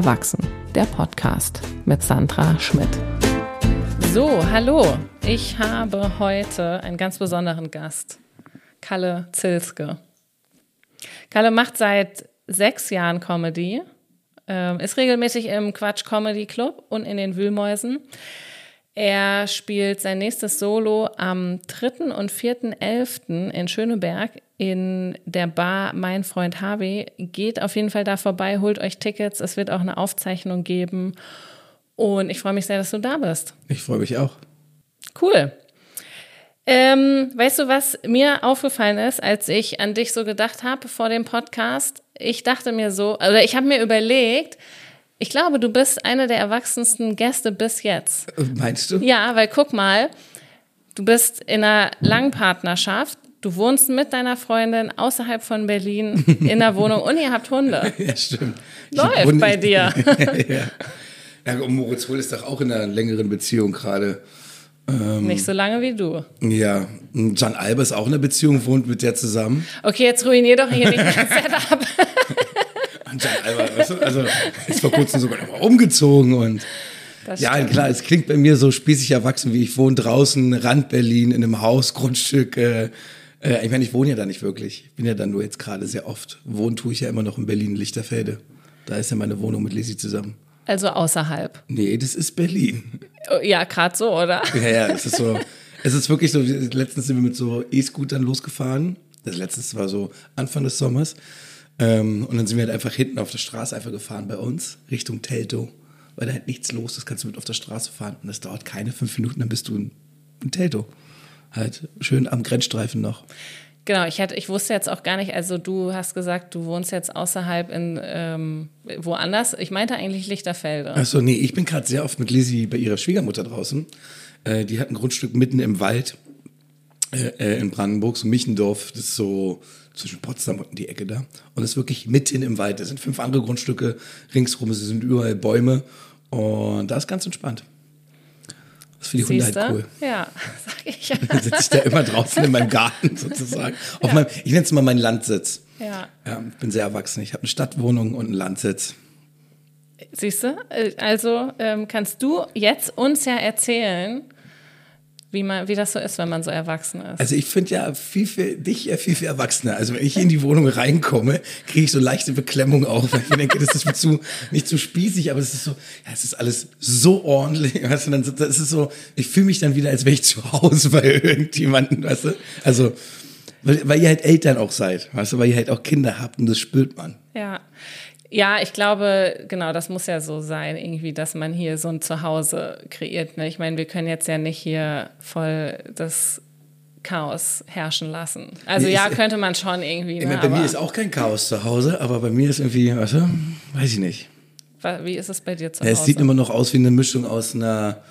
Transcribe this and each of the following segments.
Erwachsen, der Podcast mit Sandra Schmidt. So, hallo. Ich habe heute einen ganz besonderen Gast, Kalle Zilske. Kalle macht seit sechs Jahren Comedy, ähm, ist regelmäßig im Quatsch Comedy Club und in den Wühlmäusen. Er spielt sein nächstes Solo am 3. und 4.11. in Schöneberg in der Bar Mein Freund Harvey. Geht auf jeden Fall da vorbei, holt euch Tickets. Es wird auch eine Aufzeichnung geben. Und ich freue mich sehr, dass du da bist. Ich freue mich auch. Cool. Ähm, weißt du, was mir aufgefallen ist, als ich an dich so gedacht habe vor dem Podcast? Ich dachte mir so, oder ich habe mir überlegt, ich glaube, du bist einer der erwachsensten Gäste bis jetzt. Meinst du? Ja, weil guck mal, du bist in einer langen Partnerschaft, du wohnst mit deiner Freundin außerhalb von Berlin in der Wohnung und ihr habt Hunde. Ja, stimmt. Läuft Hunde, bei dir. ja. ja, und Moritz Wohl ist doch auch in einer längeren Beziehung gerade. Ähm, Nicht so lange wie du. Ja, und Alba ist auch in einer Beziehung, wohnt mit der zusammen. Okay, jetzt ruinier doch hier nicht das Setup. Anscheinend albern, weißt du? Also ist vor kurzem sogar noch mal umgezogen und ja, klar, es klingt bei mir so spießig erwachsen, wie ich wohne draußen, Rand Berlin, in einem Haus, Grundstück. Äh, äh, ich meine, ich wohne ja da nicht wirklich. Ich bin ja da nur jetzt gerade sehr oft. Wohnen tue ich ja immer noch in Berlin, Lichterfelde. Da ist ja meine Wohnung mit Lisi zusammen. Also außerhalb? Nee, das ist Berlin. Oh, ja, gerade so, oder? Ja, ja, es ist so. es ist wirklich so, letztens sind wir mit so E-Scootern losgefahren. Das letzte war so Anfang des Sommers. Ähm, und dann sind wir halt einfach hinten auf der Straße einfach gefahren bei uns, Richtung Teltow. Weil da halt nichts los ist, kannst du mit auf der Straße fahren. Und das dauert keine fünf Minuten, dann bist du in, in Teltow. Halt schön am Grenzstreifen noch. Genau, ich, hatte, ich wusste jetzt auch gar nicht, also du hast gesagt, du wohnst jetzt außerhalb in ähm, woanders. Ich meinte eigentlich Lichterfelde. Achso, nee, ich bin gerade sehr oft mit Lizzie bei ihrer Schwiegermutter draußen. Äh, die hat ein Grundstück mitten im Wald äh, äh in Brandenburg, so Michendorf, das ist so zwischen Potsdam und die Ecke da. Und es ist wirklich mitten im Wald. Es sind fünf andere Grundstücke ringsrum, es sind überall Bäume. Und da ist ganz entspannt. Das finde ich Hunde halt cool. Ja, sag ich. Ja. Dann sitze ich da immer draußen in meinem Garten sozusagen. Auf ja. meinem, ich nenne es mal meinen Landsitz. Ja. ja. Ich bin sehr erwachsen. Ich habe eine Stadtwohnung und einen Landsitz. Siehst du? Also ähm, kannst du jetzt uns ja erzählen, wie, man, wie das so ist, wenn man so erwachsen ist. Also ich finde ja viel, viel, dich ja viel, viel erwachsener. Also wenn ich in die Wohnung reinkomme, kriege ich so leichte Beklemmung auch, weil ich denke, das ist mir zu, nicht zu spießig, aber es ist so, ja, es ist alles so ordentlich. Weißt du, dann das ist so, ich fühle mich dann wieder, als wäre ich zu Hause bei irgendjemandem, weißt du? Also, weil, weil ihr halt Eltern auch seid, weißt du, weil ihr halt auch Kinder habt und das spürt man. Ja. Ja, ich glaube, genau, das muss ja so sein, irgendwie, dass man hier so ein Zuhause kreiert. Ne? Ich meine, wir können jetzt ja nicht hier voll das Chaos herrschen lassen. Also nee, ja, ist, könnte man schon irgendwie. Ne, bei mir ist auch kein Chaos zu Hause, aber bei mir ist irgendwie, weißt du, weiß ich nicht. Wie ist es bei dir zu Hause? es sieht immer noch aus wie eine Mischung aus einer,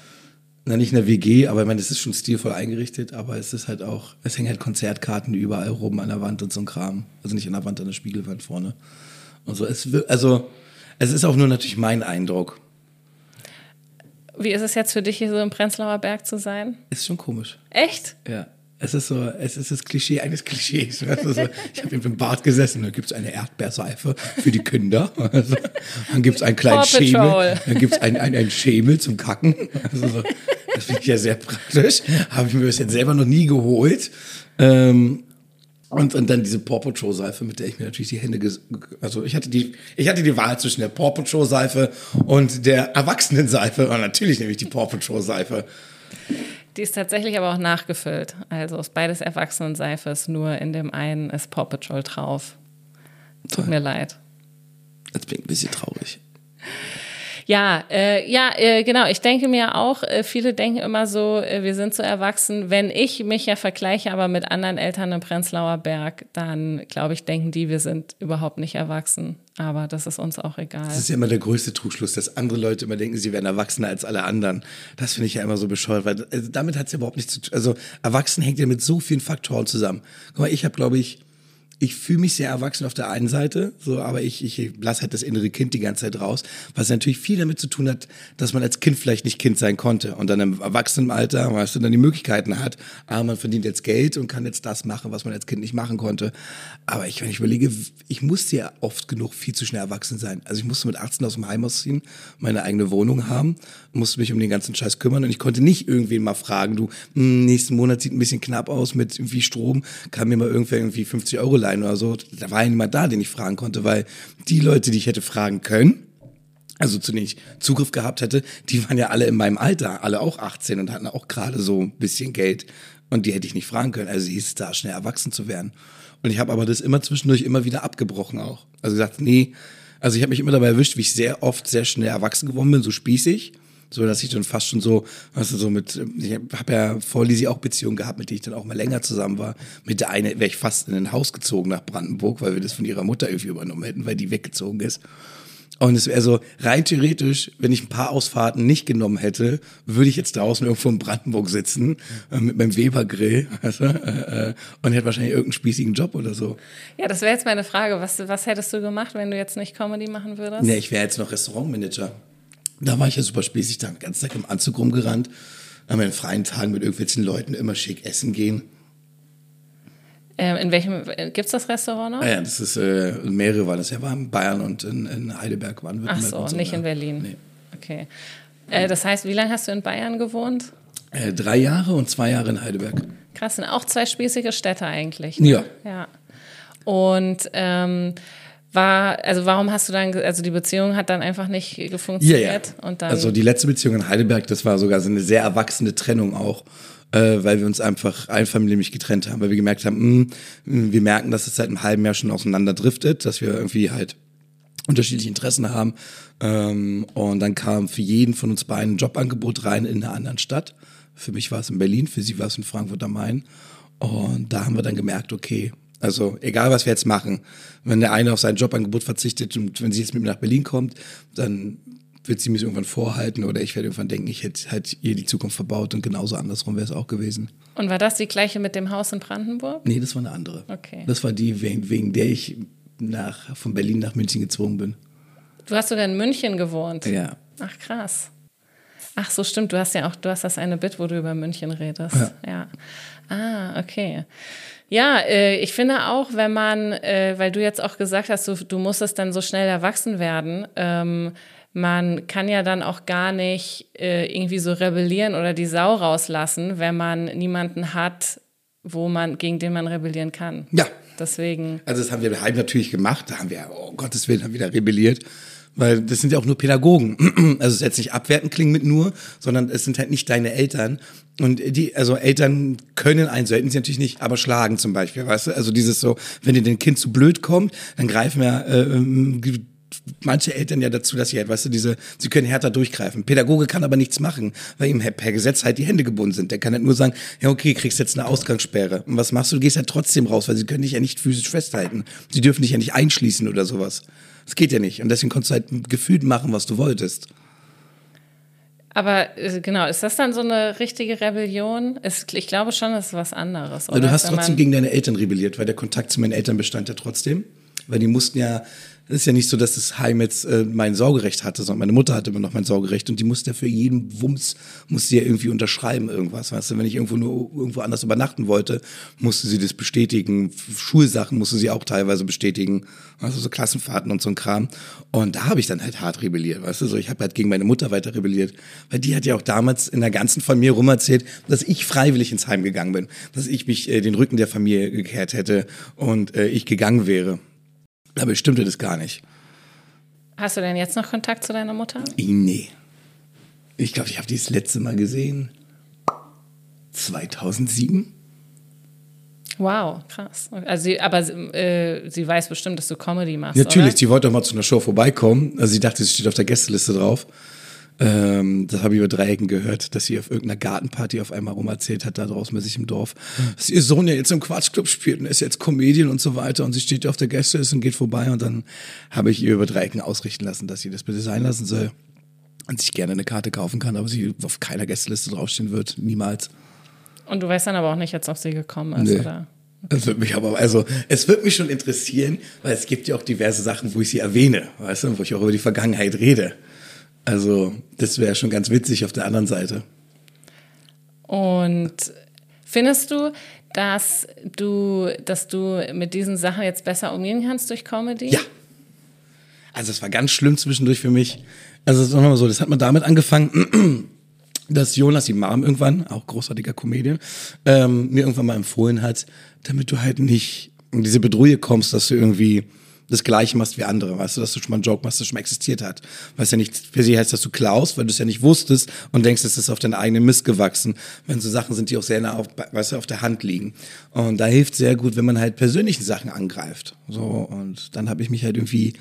na nicht einer WG, aber ich meine, es ist schon stilvoll eingerichtet, aber es ist halt auch, es hängen halt Konzertkarten überall rum an der Wand und so ein Kram. Also nicht an der Wand, an der Spiegelwand vorne. Und so. Es, also, es ist auch nur natürlich mein Eindruck. Wie ist es jetzt für dich, hier so im Prenzlauer Berg zu sein? Ist schon komisch. Echt? Ja. Es ist so, es ist das Klischee eines Klischees. Also so, ich habe im Bad gesessen, da gibt es eine Erdbeerseife für die Kinder. Also, dann gibt es einen kleinen Schemel. Dann gibt es einen, einen, einen Schemel zum Kacken. Also so, das finde ich ja sehr praktisch. Habe ich mir das jetzt selber noch nie geholt. Ähm, und, und dann diese Paw Patrol Seife, mit der ich mir natürlich die Hände, also ich hatte die, ich hatte die Wahl zwischen der Paw Patrol Seife und der Erwachsenen-Seife. Und natürlich nehme ich die Paw Patrol Seife. Die ist tatsächlich aber auch nachgefüllt. Also ist beides Erwachsenen-Seife, nur in dem einen ist Paw Patrol drauf. Tut Toll. mir leid. Jetzt bin ich ein bisschen traurig. Ja, äh, ja, äh, genau. Ich denke mir auch, äh, viele denken immer so, äh, wir sind so erwachsen. Wenn ich mich ja vergleiche, aber mit anderen Eltern im Prenzlauer Berg, dann glaube ich, denken die, wir sind überhaupt nicht erwachsen. Aber das ist uns auch egal. Das ist ja immer der größte Trugschluss, dass andere Leute immer denken, sie wären erwachsener als alle anderen. Das finde ich ja immer so bescheuert, weil also damit hat es ja überhaupt nichts zu tun. Also erwachsen hängt ja mit so vielen Faktoren zusammen. Guck mal, ich habe, glaube ich, ich fühle mich sehr erwachsen auf der einen Seite, so, aber ich, ich lasse halt das innere Kind die ganze Zeit raus, was natürlich viel damit zu tun hat, dass man als Kind vielleicht nicht Kind sein konnte und dann im Erwachsenenalter, weißt du, dann die Möglichkeiten hat, aber man verdient jetzt Geld und kann jetzt das machen, was man als Kind nicht machen konnte. Aber ich, wenn ich überlege, ich musste ja oft genug viel zu schnell erwachsen sein. Also ich musste mit 18 aus dem Heim ausziehen, meine eigene Wohnung haben, musste mich um den ganzen Scheiß kümmern und ich konnte nicht irgendwen mal fragen, du, hm, nächsten Monat sieht ein bisschen knapp aus mit irgendwie Strom, kann mir mal irgendwer irgendwie 50 Euro leihen oder so. Da war ja niemand da, den ich fragen konnte, weil die Leute, die ich hätte fragen können, also zu denen ich Zugriff gehabt hätte, die waren ja alle in meinem Alter, alle auch 18 und hatten auch gerade so ein bisschen Geld. Und die hätte ich nicht fragen können. Also hieß es da, schnell erwachsen zu werden. Und ich habe aber das immer zwischendurch immer wieder abgebrochen auch. Also gesagt, nee, also ich habe mich immer dabei erwischt, wie ich sehr oft sehr schnell erwachsen geworden bin, so spießig so dass ich dann fast schon so, weißt du, so mit, ich habe ja vor Lisi auch Beziehungen gehabt, mit denen ich dann auch mal länger zusammen war. Mit der eine wäre ich fast in ein Haus gezogen nach Brandenburg, weil wir das von ihrer Mutter irgendwie übernommen hätten, weil die weggezogen ist. Und es wäre so, rein theoretisch, wenn ich ein paar Ausfahrten nicht genommen hätte, würde ich jetzt draußen irgendwo in Brandenburg sitzen, äh, mit meinem Weber-Grill, weißt du, äh, äh, und hätte wahrscheinlich irgendeinen spießigen Job oder so. Ja, das wäre jetzt meine Frage. Was, was hättest du gemacht, wenn du jetzt nicht Comedy machen würdest? Nee, ich wäre jetzt noch Restaurantmanager. Da war ich ja super spießig, da den ganzen Tag im Anzug rumgerannt. Haben wir in freien Tagen mit irgendwelchen Leuten immer schick essen gehen. Ähm, in welchem, äh, gibt es das Restaurant noch? Ah ja, das ist, äh, mehrere waren das ja, waren in Bayern und in, in Heidelberg waren wir. Ach so, so, nicht in Berlin. Nee. Okay. Äh, das heißt, wie lange hast du in Bayern gewohnt? Äh, drei Jahre und zwei Jahre in Heidelberg. Krass, sind auch zwei spießige Städte eigentlich. Ne? Ja. Ja. Und ähm, war, also warum hast du dann, also die Beziehung hat dann einfach nicht funktioniert? Ja, ja. Und dann also die letzte Beziehung in Heidelberg, das war sogar so eine sehr erwachsene Trennung auch, äh, weil wir uns einfach einfamilienlich getrennt haben, weil wir gemerkt haben, mh, hm, wir merken, dass es seit einem halben Jahr schon auseinanderdriftet, dass wir irgendwie halt unterschiedliche Interessen haben. Ähm, und dann kam für jeden von uns beiden ein Jobangebot rein in einer anderen Stadt. Für mich war es in Berlin, für sie war es in Frankfurt am Main. Und da haben wir dann gemerkt, okay, also egal, was wir jetzt machen, wenn der eine auf sein Jobangebot verzichtet und wenn sie jetzt mit mir nach Berlin kommt, dann wird sie mir irgendwann vorhalten oder ich werde irgendwann denken, ich hätte halt ihr die Zukunft verbaut und genauso andersrum wäre es auch gewesen. Und war das die gleiche mit dem Haus in Brandenburg? Nee, das war eine andere. Okay. Das war die, wegen, wegen der ich nach, von Berlin nach München gezogen bin. Du hast sogar in München gewohnt? Ja. Ach krass. Ach so, stimmt. Du hast ja auch, du hast das eine Bit, wo du über München redest. Ja. ja. Ah, okay. Ja, äh, ich finde auch, wenn man, äh, weil du jetzt auch gesagt hast, du, du musstest dann so schnell erwachsen werden, ähm, man kann ja dann auch gar nicht äh, irgendwie so rebellieren oder die Sau rauslassen, wenn man niemanden hat, wo man, gegen den man rebellieren kann. Ja. Deswegen. Also das haben wir daheim natürlich gemacht, da haben wir, oh Gottes Willen, haben wieder rebelliert. Weil das sind ja auch nur Pädagogen. Also es ist jetzt nicht abwertend klingen mit nur, sondern es sind halt nicht deine Eltern. Und die, also Eltern können einen, so hätten sie natürlich nicht, aber schlagen zum Beispiel, weißt du? Also dieses so, wenn dir dein Kind zu blöd kommt, dann greifen ja äh, ähm, manche Eltern ja dazu, dass sie halt, weißt du, diese, sie können härter durchgreifen. Pädagoge kann aber nichts machen, weil ihm per Gesetz halt die Hände gebunden sind. Der kann halt nur sagen, ja okay, kriegst jetzt eine Ausgangssperre. Und was machst du? Du gehst halt trotzdem raus, weil sie können dich ja nicht physisch festhalten. Sie dürfen dich ja nicht einschließen oder sowas. Das geht ja nicht. Und deswegen konntest du halt gefühlt machen, was du wolltest. Aber äh, genau, ist das dann so eine richtige Rebellion? ich glaube schon, das ist was anderes. Oder? Du hast trotzdem gegen deine Eltern rebelliert, weil der Kontakt zu meinen Eltern bestand ja trotzdem. Weil die mussten ja es ist ja nicht so, dass das Heim jetzt äh, mein Sorgerecht hatte, sondern meine Mutter hatte immer noch mein Sorgerecht und die musste ja für jeden Wumms, musste ja irgendwie unterschreiben irgendwas. Weißt du, wenn ich irgendwo nur irgendwo anders übernachten wollte, musste sie das bestätigen. Schulsachen musste sie auch teilweise bestätigen. Also so Klassenfahrten und so ein Kram. Und da habe ich dann halt hart rebelliert, weißt du, so ich habe halt gegen meine Mutter weiter rebelliert, weil die hat ja auch damals in der ganzen Familie rum erzählt, dass ich freiwillig ins Heim gegangen bin, dass ich mich äh, den Rücken der Familie gekehrt hätte und äh, ich gegangen wäre. Aber stimmte das gar nicht. Hast du denn jetzt noch Kontakt zu deiner Mutter? Nee. Ich glaube, ich habe die das letzte Mal gesehen 2007. Wow, krass. Also sie, aber äh, sie weiß bestimmt, dass du Comedy machst. Natürlich, oder? sie wollte auch mal zu einer Show vorbeikommen. Also sie dachte, sie steht auf der Gästeliste drauf. Ähm, das habe ich über Dreiecken gehört, dass sie auf irgendeiner Gartenparty auf einmal rum erzählt hat, da draußen bei sich im Dorf, dass ihr Sohn ja jetzt im Quatschclub spielt und ist jetzt Comedian und so weiter und sie steht auf der Gästeliste und geht vorbei und dann habe ich ihr über Dreiecken ausrichten lassen, dass sie das bitte sein lassen soll und sich gerne eine Karte kaufen kann, aber sie auf keiner Gästeliste draufstehen wird, niemals. Und du weißt dann aber auch nicht jetzt, ob sie gekommen ist, nee. oder? Das wird mich aber, also, es wird mich schon interessieren, weil es gibt ja auch diverse Sachen, wo ich sie erwähne, weißt du, wo ich auch über die Vergangenheit rede. Also, das wäre schon ganz witzig auf der anderen Seite. Und findest du, dass du, dass du mit diesen Sachen jetzt besser umgehen kannst durch Comedy? Ja. Also, es war ganz schlimm zwischendurch für mich. Also, sagen wir mal so, das hat man damit angefangen, dass Jonas, die Mom irgendwann, auch großartiger Comedian, ähm, mir irgendwann mal empfohlen hat, damit du halt nicht in diese Bedrohung kommst, dass du irgendwie das Gleiche machst wie andere, weißt du, dass du schon mal einen Joke machst, der schon mal existiert hat. Es ja nicht per se heißt, dass du klaust, weil du es ja nicht wusstest und denkst, es ist auf deinen eigenen Mist gewachsen, wenn so Sachen sind, die auch sehr nah auf, weißt du, auf der Hand liegen. Und da hilft sehr gut, wenn man halt persönliche Sachen angreift. So, und dann habe ich mich halt irgendwie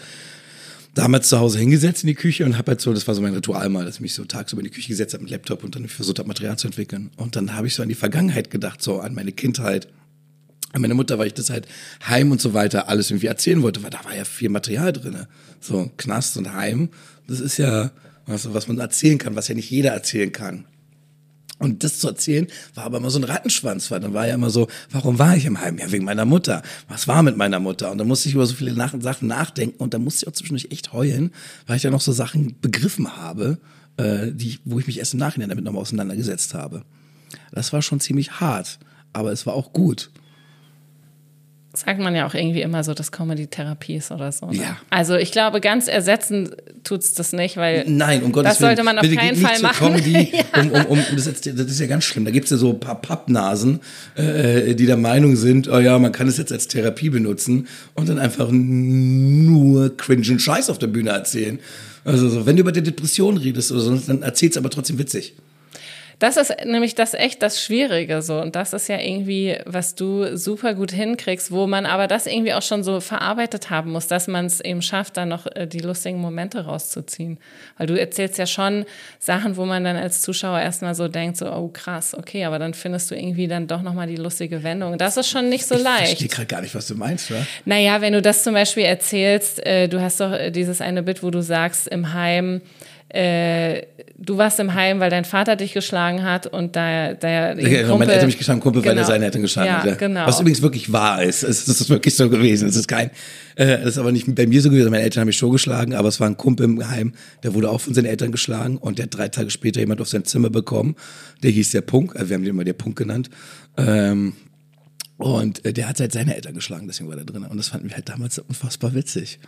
damals zu Hause hingesetzt in die Küche und habe halt so, das war so mein Ritual mal, dass ich mich so tagsüber in die Küche gesetzt habe mit Laptop und dann versucht habe, Material zu entwickeln. Und dann habe ich so an die Vergangenheit gedacht, so an meine Kindheit meine Mutter, weil ich das halt heim und so weiter alles irgendwie erzählen wollte, weil da war ja viel Material drin. So Knast und Heim, das ist ja was, was man erzählen kann, was ja nicht jeder erzählen kann. Und das zu erzählen, war aber immer so ein Rattenschwanz, weil dann war ja immer so, warum war ich im Heim? Ja, wegen meiner Mutter. Was war mit meiner Mutter? Und dann musste ich über so viele Nach Sachen nachdenken und dann musste ich auch zwischendurch echt heulen, weil ich ja noch so Sachen begriffen habe, äh, die, wo ich mich erst im Nachhinein damit nochmal auseinandergesetzt habe. Das war schon ziemlich hart, aber es war auch gut sagt man ja auch irgendwie immer so, dass Comedy Therapie ist oder so. Ne? Ja. Also ich glaube, ganz ersetzen tut es das nicht, weil Nein, um Gottes das sollte man auf Bitte keinen Fall machen. Comedy, ja. um, um, um, das, ist, das ist ja ganz schlimm. Da gibt es ja so ein paar Pappnasen, äh, die der Meinung sind, oh ja, man kann es jetzt als Therapie benutzen und dann einfach nur cringen Scheiß auf der Bühne erzählen. Also so, wenn du über die Depression redest oder so, dann erzähl's aber trotzdem witzig. Das ist nämlich das echt das Schwierige so. Und das ist ja irgendwie, was du super gut hinkriegst, wo man aber das irgendwie auch schon so verarbeitet haben muss, dass man es eben schafft, dann noch äh, die lustigen Momente rauszuziehen. Weil du erzählst ja schon Sachen, wo man dann als Zuschauer erstmal so denkt, so, oh krass, okay, aber dann findest du irgendwie dann doch nochmal die lustige Wendung. Das ist schon nicht so ich leicht. Ich verstehe gerade gar nicht, was du meinst, oder? Naja, wenn du das zum Beispiel erzählst, äh, du hast doch äh, dieses eine Bit, wo du sagst, im Heim, äh, du warst im Heim, weil dein Vater dich geschlagen hat und da der ja, Kumpel, meine Eltern mich geschlagen, Kumpel, weil Genau. er seine Eltern geschlagen Ja, hat. Genau. Was übrigens wirklich wahr ist. Es es ist wirklich so gewesen. Es ist kein, äh, das ist aber nicht bei mir so gewesen. Meine Eltern haben mich schon geschlagen, aber es war ein Kumpel im Heim, der wurde auch von seinen Eltern geschlagen und der hat drei Tage später jemand auf sein Zimmer bekommen. Der hieß der Punk, also wir haben den immer der Punk genannt. Ähm, und äh, der hat halt seine Eltern geschlagen, deswegen war der drin. Und das fanden wir halt damals unfassbar witzig.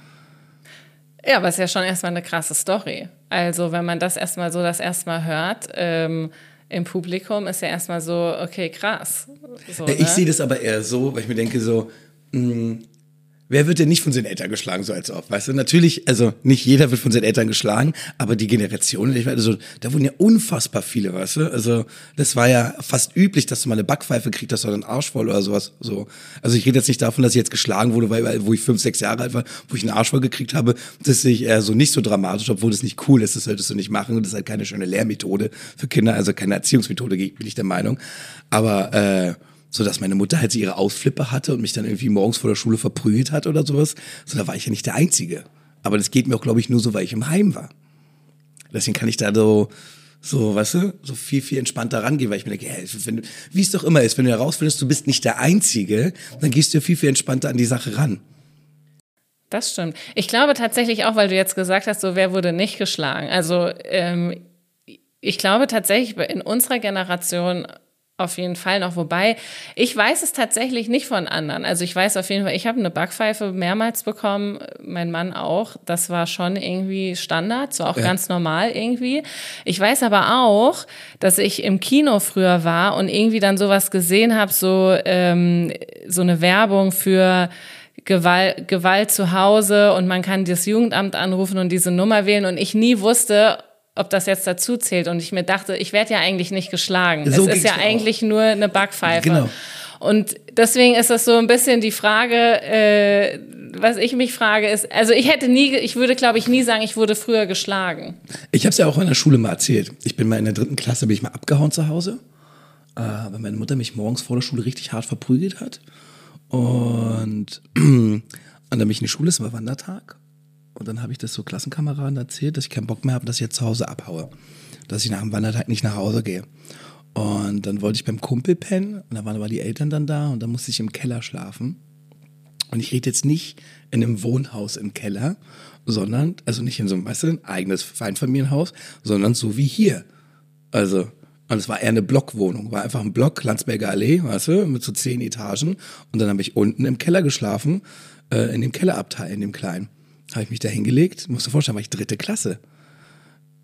Ja, aber es ist ja schon erstmal eine krasse Story. Also, wenn man das erstmal so das erste Mal hört, ähm, im Publikum ist ja erstmal so, okay, krass. So, Ja, ich ne? sehe das aber eher so, weil ich mir denke so, mh, wer wird denn nicht von seinen Eltern geschlagen, so als ob, weißt du? Natürlich, also nicht jeder wird von seinen Eltern geschlagen, aber die Generation, ich meine, so, da wurden ja unfassbar viele, weißt du? Also das war ja fast üblich, dass du mal eine Backpfeife kriegst, dass du einen Arsch voll oder sowas. So. Also ich rede jetzt nicht davon, dass ich jetzt geschlagen wurde, weil, wo ich fünf, sechs Jahre alt war, wo ich einen Arsch voll gekriegt habe. Das sehe ich eher so nicht so dramatisch, obwohl das nicht cool ist, das solltest du nicht machen. Und das ist halt keine schöne Lehrmethode für Kinder, also keine Erziehungsmethode, bin ich der Meinung. Aber äh, so dass meine Mutter halt ihre Ausflippe hatte und mich dann irgendwie morgens vor der Schule verprügelt hat oder sowas. So, da war ich ja nicht der Einzige. Aber das geht mir auch, glaube ich, nur so, weil ich im Heim war. Deswegen kann ich da so, so, weißt du, so viel, viel entspannter rangehen, weil ich mir denke, hey, wenn wie es doch immer ist, wenn du herausfindest, du bist nicht der Einzige, dann gehst du viel, viel entspannter an die Sache ran. Das stimmt. Ich glaube tatsächlich auch, weil du jetzt gesagt hast, so wer wurde nicht geschlagen. Also ähm, ich glaube tatsächlich in unserer Generation auf jeden Fall noch. Wobei, ich weiß es tatsächlich nicht von anderen. Also ich weiß auf jeden Fall, ich habe eine Backpfeife mehrmals bekommen, mein Mann auch. Das war schon irgendwie Standard, so auch Ja. ganz normal irgendwie. Ich weiß aber auch, dass ich im Kino früher war und irgendwie dann sowas gesehen habe, so, ähm, so eine Werbung für Gewalt, Gewalt zu Hause und man kann das Jugendamt anrufen und diese Nummer wählen und ich nie wusste, ob das jetzt dazu zählt und ich mir dachte, ich werde ja eigentlich nicht geschlagen. So es ist ja auch. eigentlich nur eine Backpfeife. Genau. Und deswegen ist das so ein bisschen die Frage, äh, was ich mich frage, ist, also ich hätte nie, ich würde glaube ich nie sagen, ich wurde früher geschlagen. Ich habe es ja auch in der Schule mal erzählt. Ich bin mal in der dritten Klasse, bin ich mal abgehauen zu Hause, äh, weil meine Mutter mich morgens vor der Schule richtig hart verprügelt hat. Und, und dann bin ich in die Schule, es war Wandertag. Und dann habe ich das so Klassenkameraden erzählt, dass ich keinen Bock mehr habe, dass ich jetzt zu Hause abhaue. Dass ich nach dem Wandertag nicht nach Hause gehe. Und dann wollte ich beim Kumpel pennen und da waren aber die Eltern dann da und dann musste ich im Keller schlafen. Und ich rede jetzt nicht in einem Wohnhaus im Keller, sondern, also nicht in so einem, weißt du, ein eigenes Feinfamilienhaus, sondern so wie hier. Also, und es war eher eine Blockwohnung, war einfach ein Block, Landsberger Allee, weißt du, mit so zehn Etagen. Und dann habe ich unten im Keller geschlafen, äh, in dem Kellerabteil, in dem kleinen. Habe ich mich da hingelegt, musst du vorstellen, war ich dritte Klasse.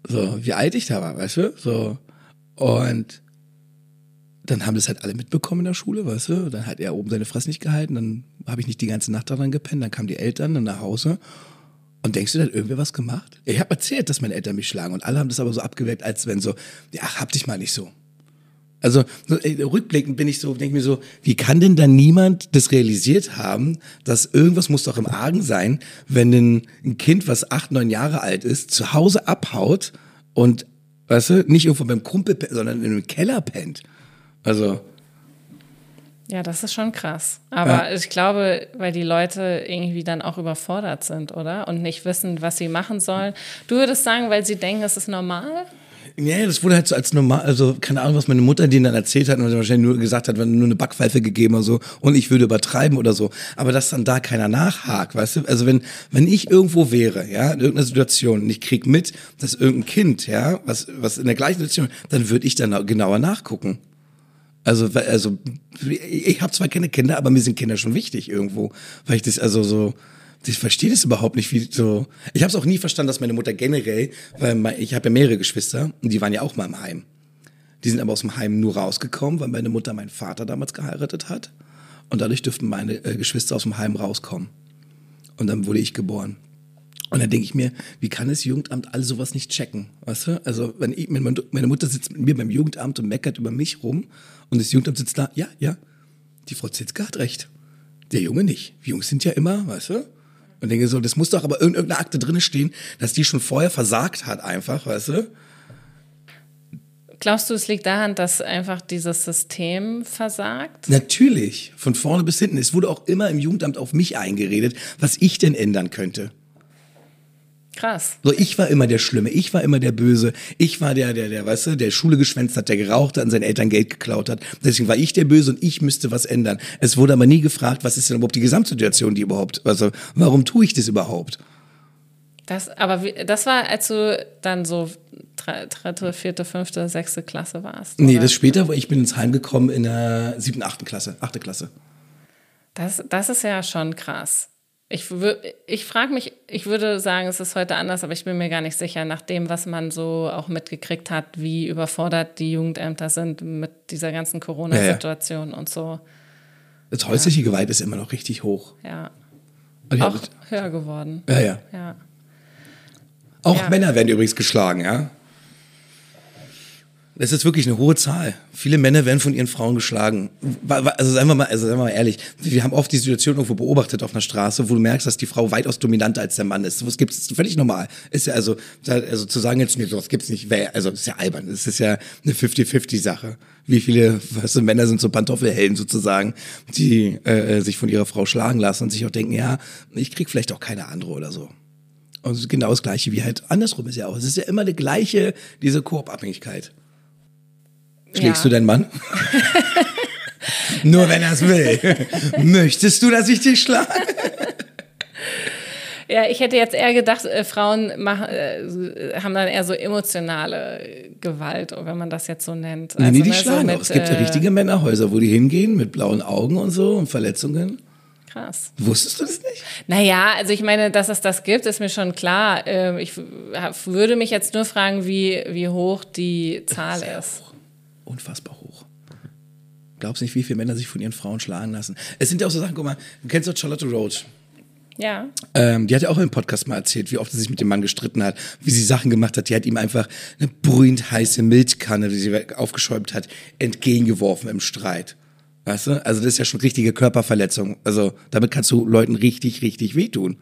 So, wie alt ich da war, weißt du? So. Und dann haben das halt alle mitbekommen in der Schule, weißt du? Dann hat er oben seine Fresse nicht gehalten, dann habe ich nicht die ganze Nacht daran gepennt, dann kamen die Eltern dann nach Hause. Und denkst du, da hat irgendwer was gemacht? Ich habe erzählt, dass meine Eltern mich schlagen und alle haben das aber so abgeweckt, als wenn so, ja, hab dich mal nicht so. Also so, ey, rückblickend bin ich so, denke mir so, wie kann denn da niemand das realisiert haben, dass irgendwas muss doch im Argen sein, wenn ein, ein Kind, was acht, neun Jahre alt ist, zu Hause abhaut und, weißt du, nicht irgendwo beim Kumpel, sondern in einem Keller pennt. Also. Ja, das ist schon krass. Aber ja. ich glaube, weil die Leute irgendwie dann auch überfordert sind, oder? Und nicht wissen, was sie machen sollen. Du würdest sagen, weil sie denken, es ist normal? Ja, das wurde halt so als normal, also keine Ahnung, was meine Mutter denen dann erzählt hat und wahrscheinlich nur gesagt hat, wenn nur eine Backpfeife gegeben oder so und ich würde übertreiben oder so. Aber dass dann da keiner nachhakt, weißt du? Also wenn, wenn ich irgendwo wäre, ja, in irgendeiner Situation und ich krieg mit, dass irgendein Kind, ja, was, was in der gleichen Situation, dann würde ich dann genauer nachgucken. Also, also ich habe zwar keine Kinder, aber mir sind Kinder schon wichtig irgendwo, weil ich das also so ich verstehe das überhaupt nicht, wie so. Ich habe es auch nie verstanden, dass meine Mutter generell, weil ich habe ja mehrere Geschwister und die waren ja auch mal im Heim. Die sind aber aus dem Heim nur rausgekommen, weil meine Mutter meinen Vater damals geheiratet hat und dadurch dürften meine äh, Geschwister aus dem Heim rauskommen. Und dann wurde ich geboren. Und dann denke ich mir, wie kann das Jugendamt all sowas nicht checken? Weißt du? Also, wenn ich, meine Mutter sitzt mit mir beim Jugendamt und meckert über mich rum und das Jugendamt sitzt da, ja, ja, die Frau Zitzke hat recht. Der Junge nicht. Wir Jungs sind ja immer, weißt du? Und denke so, das muss doch aber in irgendeiner Akte drin stehen, dass die schon vorher versagt hat, einfach, weißt du? Glaubst du, es liegt daran, dass einfach dieses System versagt? Natürlich, von vorne bis hinten. Es wurde auch immer im Jugendamt auf mich eingeredet, was ich denn ändern könnte. Krass. So, ich war immer der Schlimme, ich war immer der Böse, ich war der, der, der, weißt du, der Schule geschwänzt hat, der geraucht hat, an seinen Eltern Geld geklaut hat. Deswegen war ich der Böse und ich müsste was ändern. Es wurde aber nie gefragt, was ist denn überhaupt die Gesamtsituation, die überhaupt, also, warum tue ich das überhaupt? Das, aber wie, das war, als du dann so dritte, vierte, fünfte, sechste Klasse warst. Oder? Nee, das später, wo ich bin ins Heim gekommen in der siebten, achten Klasse, achte Klasse. Das, das ist ja schon krass. Ich, ich frage mich, ich würde sagen, es ist heute anders, aber ich bin mir gar nicht sicher, nach dem, was man so auch mitgekriegt hat, wie überfordert die Jugendämter sind mit dieser ganzen Corona-Situation ja, ja. und so. Das häusliche ja. Gewalt ist immer noch richtig hoch. Ja. Auch höher geworden. Ja. ja. Auch Männer werden übrigens geschlagen, ja. Das ist wirklich eine hohe Zahl. Viele Männer werden von ihren Frauen geschlagen. Also seien wir mal, also seien wir mal ehrlich. Wir haben oft die Situation irgendwo beobachtet auf einer Straße, wo du merkst, dass die Frau weitaus dominanter als der Mann ist. Gibt's? Das ist völlig normal. Ist ja also, also zu sagen jetzt, nee, sowas gibt's nicht, also ist ja albern. Das ist ja eine 50-50 Sache. Wie viele, weißt du, Männer sind so Pantoffelhelden sozusagen, die äh, sich von ihrer Frau schlagen lassen und sich auch denken, ja, ich krieg vielleicht auch keine andere oder so. Und genau das Gleiche wie halt andersrum ist ja auch. Es ist ja immer die gleiche, diese Koop-Abhängigkeit. Schlägst ja. du deinen Mann? Nur wenn er es will. Möchtest du, dass ich dich schlage? Ja, ich hätte jetzt eher gedacht, äh, Frauen machen, äh, haben dann eher so emotionale Gewalt, wenn man das jetzt so nennt. Also, nee, die ne, schlagen mit, auch. Es gibt ja äh, richtige Männerhäuser, wo die hingehen mit blauen Augen und so und Verletzungen. Krass. Wusstest du das nicht? Naja, also ich meine, dass es das gibt, ist mir schon klar. Ähm, ich würde mich jetzt nur fragen, wie, wie hoch die Zahl ist. Unfassbar hoch. Glaubst nicht, wie viele Männer sich von ihren Frauen schlagen lassen. Es sind ja auch so Sachen, guck mal, du kennst doch Charlotte Roach. Ja. Ähm, die hat ja auch im Podcast mal erzählt, wie oft sie sich mit dem Mann gestritten hat, wie sie Sachen gemacht hat. Die hat ihm einfach eine brühend heiße Milchkanne, die sie aufgeschäumt hat, entgegengeworfen im Streit. Weißt du? Also das ist ja schon richtige Körperverletzung. Also damit kannst du Leuten richtig, richtig wehtun.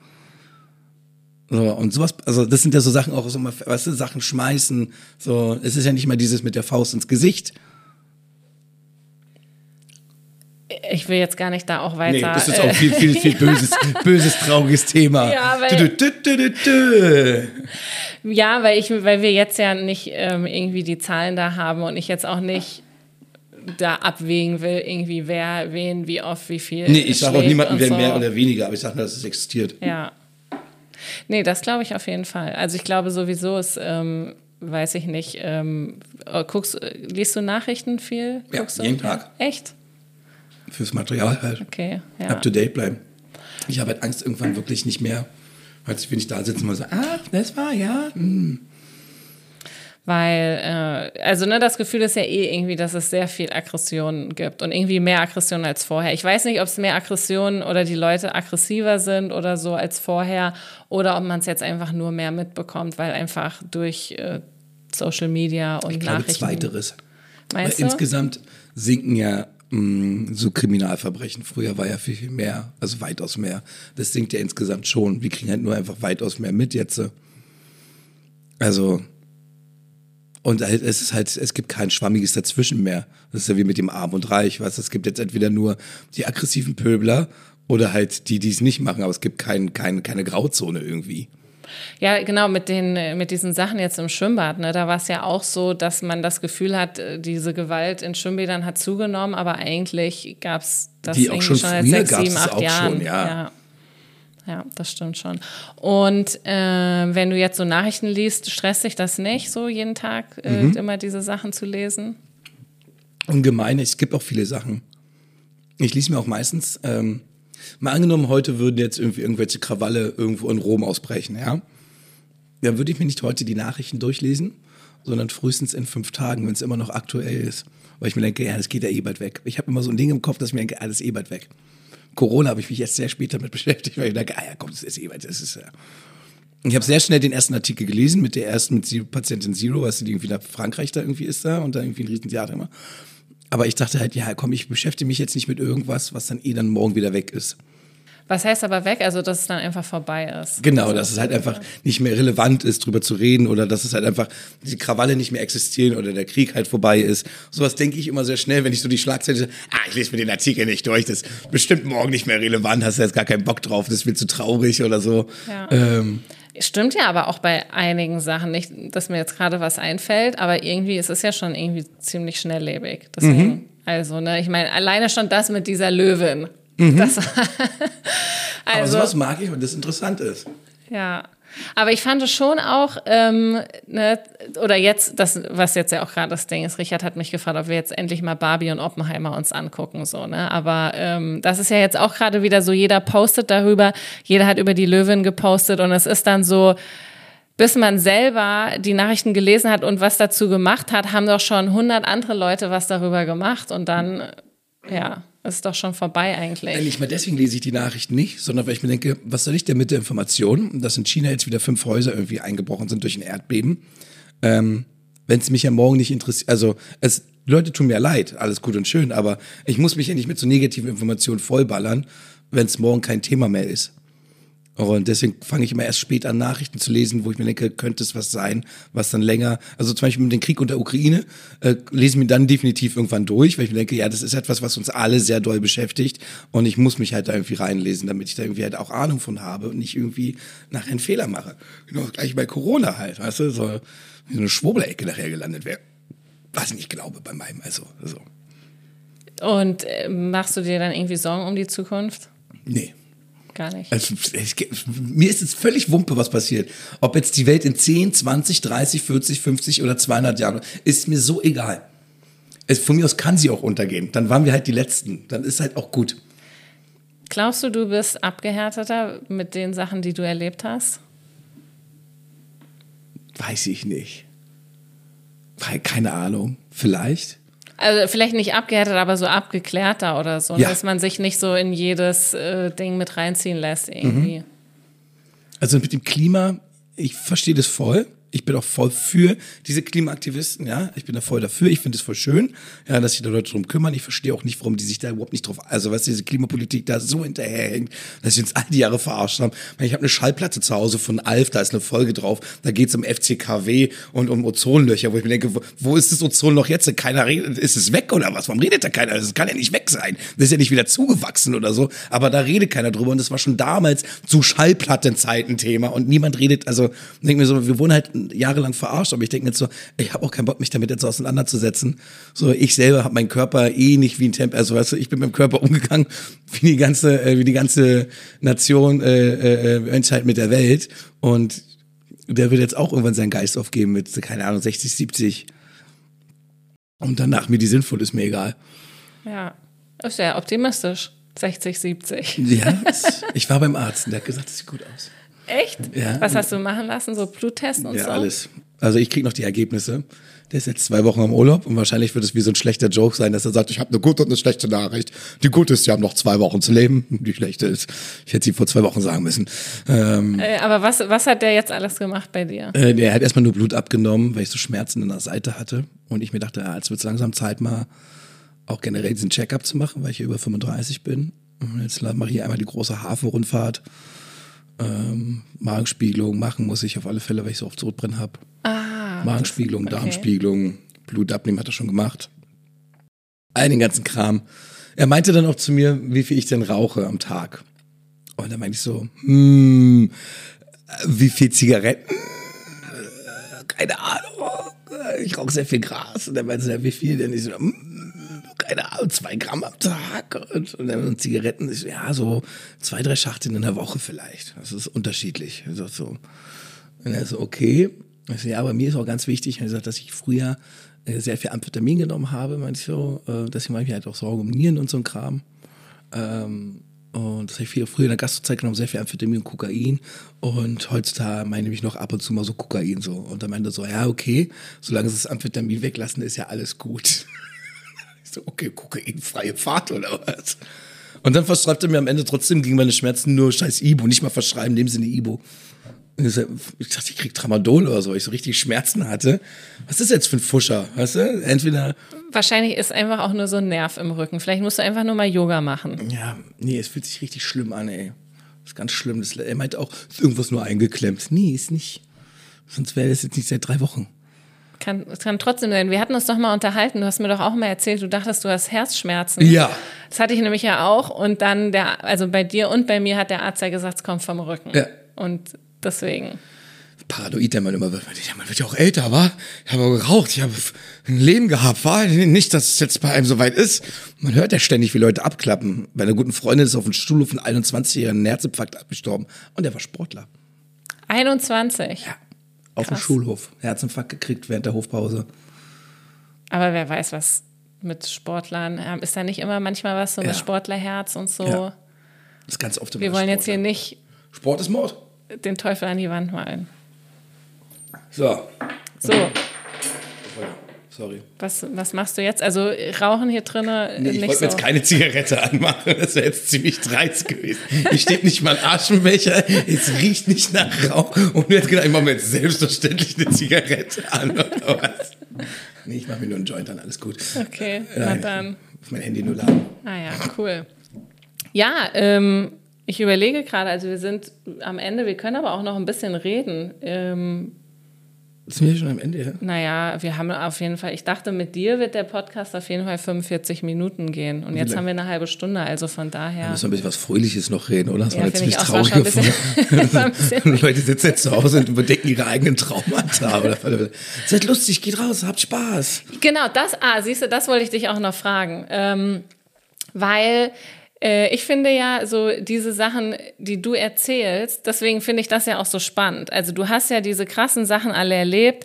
So, und sowas, also das sind ja so Sachen auch so mal, weißt du, Sachen schmeißen. So, es ist ja nicht mal dieses mit der Faust ins Gesicht. Ich will jetzt gar nicht da auch weiter. Nee, das ist auch viel, viel, viel böses, böses, trauriges Thema. Ja, weil, du, du, du, ja, weil, ich, weil wir jetzt ja nicht ähm, irgendwie die Zahlen da haben und ich jetzt auch nicht da abwägen will, irgendwie wer, wen, wie oft, wie viel. Nee, ich sage auch niemanden, wer so. mehr oder weniger, aber ich sage nur, dass es existiert. Ja. Nee, das glaube ich auf jeden Fall. Also ich glaube sowieso, es ähm, weiß ich nicht. Ähm, äh, guckst, liest du Nachrichten viel? Ja, Guckst du? jeden Tag. Echt? Fürs Material halt. Okay, ja. Up to date bleiben. Ich habe halt Angst, irgendwann wirklich nicht mehr, als wenn ich da sitze und mal so, ach, das war ja. Hm. Weil, äh, also ne, das Gefühl ist ja eh irgendwie, dass es sehr viel Aggression gibt und irgendwie mehr Aggression als vorher. Ich weiß nicht, ob es mehr Aggression oder die Leute aggressiver sind oder so als vorher oder ob man es jetzt einfach nur mehr mitbekommt, weil einfach durch äh, Social Media und Ich glaube, Nachrichten. zweiteres. Weil Meinst du? insgesamt sinken ja mh, so Kriminalverbrechen. Früher war ja viel, viel mehr, also weitaus mehr. Das sinkt ja insgesamt schon. Wir kriegen halt nur einfach weitaus mehr mit jetzt. Also, und halt, es ist halt, es gibt kein schwammiges Dazwischen mehr. Das ist ja wie mit dem Arm und Reich, was es gibt jetzt entweder nur die aggressiven Pöbler oder halt die, die es nicht machen, aber es gibt kein, kein, keine Grauzone irgendwie. Ja, genau, mit, den, mit diesen Sachen jetzt im Schwimmbad, ne, da war es ja auch so, dass man das Gefühl hat, äh, diese Gewalt in Schwimmbädern hat zugenommen, aber eigentlich gab es das Die auch schon schon seit früher sechs, gab's sieben, acht Jahren. schon, ja. ja. Ja, das stimmt schon. Und äh, wenn du jetzt so Nachrichten liest, stresst dich das nicht, so jeden Tag äh, Mhm. immer diese Sachen zu lesen? Ungemein, es gibt auch viele Sachen. Ich lese mir auch meistens, ähm, mal angenommen, heute würden jetzt irgendwie irgendwelche Krawalle irgendwo in Rom ausbrechen, ja. Dann würde ich mir nicht heute die Nachrichten durchlesen, sondern frühestens in fünf Tagen, wenn es immer noch aktuell ist. Weil ich mir denke, ja, das geht ja eh bald weg. Ich habe immer so ein Ding im Kopf, dass ich mir denke, alles eh bald weg. Corona habe ich mich jetzt sehr spät damit beschäftigt, weil ich denke, ah ja, komm, das ist eh das ist ja. Ich habe sehr schnell den ersten Artikel gelesen mit der ersten mit Patientin Zero, was die irgendwie nach Frankreich da irgendwie ist da und da irgendwie ein Riesentheater immer. Aber ich dachte halt, ja, komm, ich beschäftige mich jetzt nicht mit irgendwas, was dann eh dann morgen wieder weg ist. Was heißt aber weg? Also, dass es dann einfach vorbei ist. Genau, dass es halt einfach nicht mehr relevant ist, drüber zu reden oder dass es halt einfach die Krawalle nicht mehr existieren oder der Krieg halt vorbei ist. Sowas denke ich immer sehr schnell, wenn ich so die Schlagzeile, ah, ich lese mir den Artikel nicht durch, das ist bestimmt morgen nicht mehr relevant, hast du jetzt gar keinen Bock drauf, das viel zu traurig oder so. Ja. Ähm, Stimmt ja aber auch bei einigen Sachen nicht, dass mir jetzt gerade was einfällt, aber irgendwie ist es ja schon irgendwie ziemlich schnelllebig. Deswegen, Mhm. also, ne, ich meine, alleine schon das mit dieser Löwin. Das, aber also, sowas mag ich, weil das interessant ist. ja. Aber ich fand es schon auch, ähm, ne, oder jetzt, das, was jetzt ja auch gerade das Ding ist, Richard hat mich gefragt, ob wir jetzt endlich mal Barbie und Oppenheimer uns angucken, so, ne? Aber ähm, das ist ja jetzt auch gerade wieder so, jeder postet darüber, jeder hat über die Löwin gepostet und es ist dann so, bis man selber die Nachrichten gelesen hat und was dazu gemacht hat, haben doch schon hundert andere Leute was darüber gemacht und dann, ja, ist doch schon vorbei eigentlich. Nicht mal deswegen lese ich die Nachrichten nicht, sondern weil ich mir denke, was soll ich denn mit der Information, dass in China jetzt wieder fünf Häuser irgendwie eingebrochen sind durch ein Erdbeben, ähm, wenn es mich ja morgen nicht interessiert, also es, Leute tun mir leid, alles gut und schön, aber ich muss mich ja nicht mit so negativen Informationen vollballern, wenn es morgen kein Thema mehr ist. Und deswegen fange ich immer erst spät an, Nachrichten zu lesen, wo ich mir denke, könnte es was sein, was dann länger, also zum Beispiel mit dem Krieg und der Ukraine, äh, lese ich mir dann definitiv irgendwann durch, weil ich mir denke, ja, das ist etwas, was uns alle sehr doll beschäftigt und ich muss mich halt da irgendwie reinlesen, damit ich da irgendwie halt auch Ahnung von habe und nicht irgendwie nachher einen Fehler mache. Genau, gleich bei Corona halt, weißt du, so, so eine Schwurbelecke nachher gelandet wäre. Was ich nicht glaube bei meinem, also, so. Und äh, machst du dir dann irgendwie Sorgen um die Zukunft? Nee. Gar nicht. Also, ich, mir ist es völlig Wumpe, was passiert. Ob jetzt die Welt in 10, 20, 30, 40, 50 oder 200 Jahren, ist mir so egal. Es, von mir aus kann sie auch untergehen. Dann waren wir halt die Letzten. Dann ist halt auch gut. Glaubst du, du bist abgehärteter mit den Sachen, die du erlebt hast? Weiß ich nicht. Keine Ahnung. Vielleicht. Also vielleicht nicht abgehärtet, aber so abgeklärter oder so, Ja. dass man sich nicht so in jedes äh, Ding mit reinziehen lässt irgendwie. Also mit dem Klima, ich verstehe das voll. Ich bin auch voll für diese Klimaaktivisten, ja. Ich bin da voll dafür. Ich finde es voll schön, ja, dass sich da Leute drum kümmern. Ich verstehe auch nicht, warum die sich da überhaupt nicht drauf, also was diese Klimapolitik da so hinterherhängt, dass sie uns all die Jahre verarscht haben. Ich habe eine Schallplatte zu Hause von Alf, da ist eine Folge drauf. Da geht es um FCKW und um Ozonlöcher, wo ich mir denke, wo, ist das Ozonloch jetzt? Keiner redet, ist es weg oder was? Warum redet da keiner? Das kann ja nicht weg sein. Das ist ja nicht wieder zugewachsen oder so. Aber da redet keiner drüber und das war schon damals zu Schallplattenzeiten Thema und niemand redet, also denke mir so, wir wohnen halt jahrelang verarscht, aber ich denke jetzt so, ich habe auch keinen Bock, mich damit jetzt auseinanderzusetzen. So, ich selber habe meinen Körper eh nicht wie ein Tempel, also weißt du, ich bin mit dem Körper umgegangen wie die ganze, äh, wie die ganze Nation, äh, äh, Menschheit mit der Welt und der wird jetzt auch irgendwann seinen Geist aufgeben mit, keine Ahnung, 60, 70. Und danach mir die sinnvoll ist mir egal. Ja, ist ja optimistisch. 60, 70. Ja, ich war beim Arzt und der hat gesagt, das sieht gut aus. Echt? Ja. Was hast du machen lassen? So Bluttesten und ja, so? Ja, alles. Also ich kriege noch die Ergebnisse. Der ist jetzt zwei Wochen im Urlaub und wahrscheinlich wird es wie so ein schlechter Joke sein, dass er sagt, ich habe eine gute und eine schlechte Nachricht. Die gute ist, sie haben noch zwei Wochen zu leben. Die schlechte ist, ich hätte sie vor zwei Wochen sagen müssen. Ähm, äh, aber was, was hat der jetzt alles gemacht bei dir? Äh, der hat erstmal nur Blut abgenommen, weil ich so Schmerzen in der Seite hatte. Und ich mir dachte, ja, jetzt wird es langsam Zeit mal auch generell diesen Check-up zu machen, weil ich hier über 35 bin. Und jetzt mache ich hier einmal die große Hafenrundfahrt. Ähm, Magenspiegelung machen muss ich auf alle Fälle, weil ich so oft Sodbrennen habe. Ah, Magenspiegelung, okay. Darmspiegelung, Blut abnehmen hat er schon gemacht. All den ganzen Kram. Er meinte dann auch zu mir, wie viel ich denn rauche am Tag. Und dann meinte ich so, hm, wie viel Zigaretten? Keine Ahnung. Ich rauche sehr viel Gras. Und er meinte, ja, wie viel denn? Ich so, hm, keine Ahnung, zwei Gramm am Tag und, und dann Zigaretten, ist, ja, so zwei, drei Schachteln in der Woche vielleicht. Das ist unterschiedlich. Also so. Und er so, okay. Ich so, ja, aber mir ist auch ganz wichtig, er sagt, dass ich früher äh, sehr viel Amphetamin genommen habe, meinte ich so, äh, dass ich manchmal halt auch Sorge um Nieren und so ein Kram. Ähm, und das habe ich viel, früher in der Gastrozeit genommen, sehr viel Amphetamin und Kokain. Und heutzutage meine ich noch ab und zu mal so Kokain so. Und dann meinte er so, ja, okay, solange sie das Amphetamin weglassen, ist ja alles gut so, okay, kokainfreie Fahrt oder was? Und dann verschreibt er mir am Ende trotzdem gegen meine Schmerzen nur scheiß Ibo, nicht mal verschreiben, nehmen Sie eine Ibo. Ich dachte, ich krieg Tramadol oder so, weil ich so richtig Schmerzen hatte. Was ist jetzt für ein Fuscher, weißt du? Entweder. Wahrscheinlich ist einfach auch nur so ein Nerv im Rücken. Vielleicht musst du einfach nur mal Yoga machen. Ja, nee, es fühlt sich richtig schlimm an, ey. Das ist ganz schlimm. Das, er meint auch, ist irgendwas nur eingeklemmt. Nee, ist nicht. Sonst wäre das jetzt nicht seit drei Wochen. Kann, es kann trotzdem sein. Wir hatten uns doch mal unterhalten. Du hast mir doch auch mal erzählt, du dachtest, du hast Herzschmerzen. Ja. Das hatte ich nämlich ja auch. Und dann der, also bei dir und bei mir hat der Arzt ja gesagt, es kommt vom Rücken. Ja. Und deswegen. Paranoid, der man immer wird. Man wird ja auch älter, war. Ich habe geraucht, ich habe ein Leben gehabt, war. Nicht, dass es jetzt bei einem so weit ist. Man hört ja ständig, wie Leute abklappen. Bei einer guten Freundin ist auf dem Stuhl einen 21-jährigen Herzinfarkt abgestorben. Und der war Sportler. 21? Ja. Auf dem Schulhof. Herzinfarkt gekriegt während der Hofpause. Aber wer weiß, was mit Sportlern, ähm, ist da nicht immer manchmal was so ja. mit Sportlerherz und so? Ja. Das ist ganz oft Wir wollen jetzt hier nicht Sport ist Mord. Den Teufel an die Wand malen. So. So. Sorry. Was, was machst du jetzt? Also Rauchen hier drinnen nee, Ich wollte so. jetzt keine Zigarette anmachen. Das wäre jetzt ziemlich dreist gewesen. Hier steht nicht mal ein Aschenbecher. Es riecht nicht nach Rauch. Und jetzt gedacht, ich mache mir jetzt selbstverständlich eine Zigarette an oder was? Nee, ich mache mir nur einen Joint an. Alles gut. Okay, na dann. Auf mein Handy nur laden. Ah ja, cool. Ja, ähm, ich überlege gerade, also wir sind am Ende, wir können aber auch noch ein bisschen reden. Ähm, sind wir schon am Ende, ja? Naja, wir haben auf jeden Fall, ich dachte, mit dir wird der Podcast auf jeden Fall 45 Minuten gehen. Und jetzt haben wir eine halbe Stunde, also von daher. Da müssen wir ein bisschen was Fröhliches noch reden, oder? Das ja, war jetzt ziemlich traurig. Leute sitzen jetzt zu Hause und überdecken ihre eigenen Traumata. Seid lustig, geht raus, habt Spaß. Genau, das, ah, siehst du, das wollte ich dich auch noch fragen. Ähm, weil ich finde ja so diese Sachen, die du erzählst, deswegen finde ich das ja auch so spannend. Also du hast ja diese krassen Sachen alle erlebt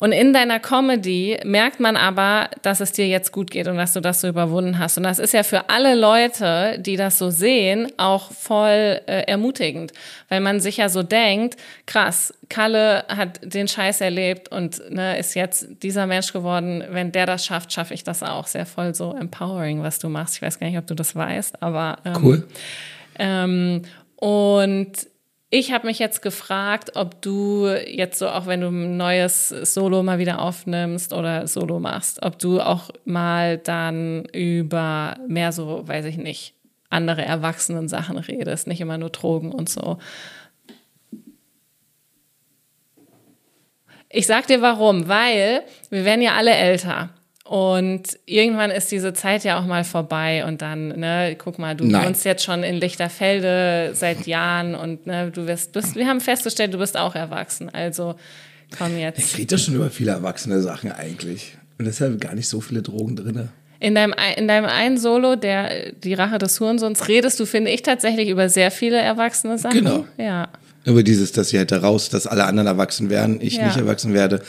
und in deiner Comedy merkt man aber, dass es dir jetzt gut geht und dass du das so überwunden hast. Und das ist ja für alle Leute, die das so sehen, auch voll äh, ermutigend, weil man sich ja so denkt, krass, Kalle hat den Scheiß erlebt und ne, ist jetzt dieser Mensch geworden. Wenn der das schafft, schaffe ich das auch. Sehr voll so empowering, was du machst. Ich weiß gar nicht, ob du das weißt, aber ähm, cool. Ähm, und ich habe mich jetzt gefragt, ob du jetzt so, auch wenn du ein neues Solo mal wieder aufnimmst oder Solo machst, ob du auch mal dann über mehr so, weiß ich nicht, andere erwachsenen Sachen redest, nicht immer nur Drogen und so. Ich sag dir warum, weil wir werden ja alle älter. Und irgendwann ist diese Zeit ja auch mal vorbei und dann, ne, guck mal, du Nein. wohnst jetzt schon in Lichterfelde seit Jahren und ne, du wirst, du, wir haben festgestellt, du bist auch erwachsen. Also Komm jetzt. Ich rede schon über viele erwachsene Sachen eigentlich. Und deshalb gar nicht so viele Drogen drin. In deinem, in deinem einen Solo, der Die Rache des Hurensohns, redest du, finde ich, tatsächlich über sehr viele erwachsene Sachen. Genau. Ja. Über dieses, dass sie halt raus, dass alle anderen erwachsen werden, ich Ja. nicht erwachsen werde.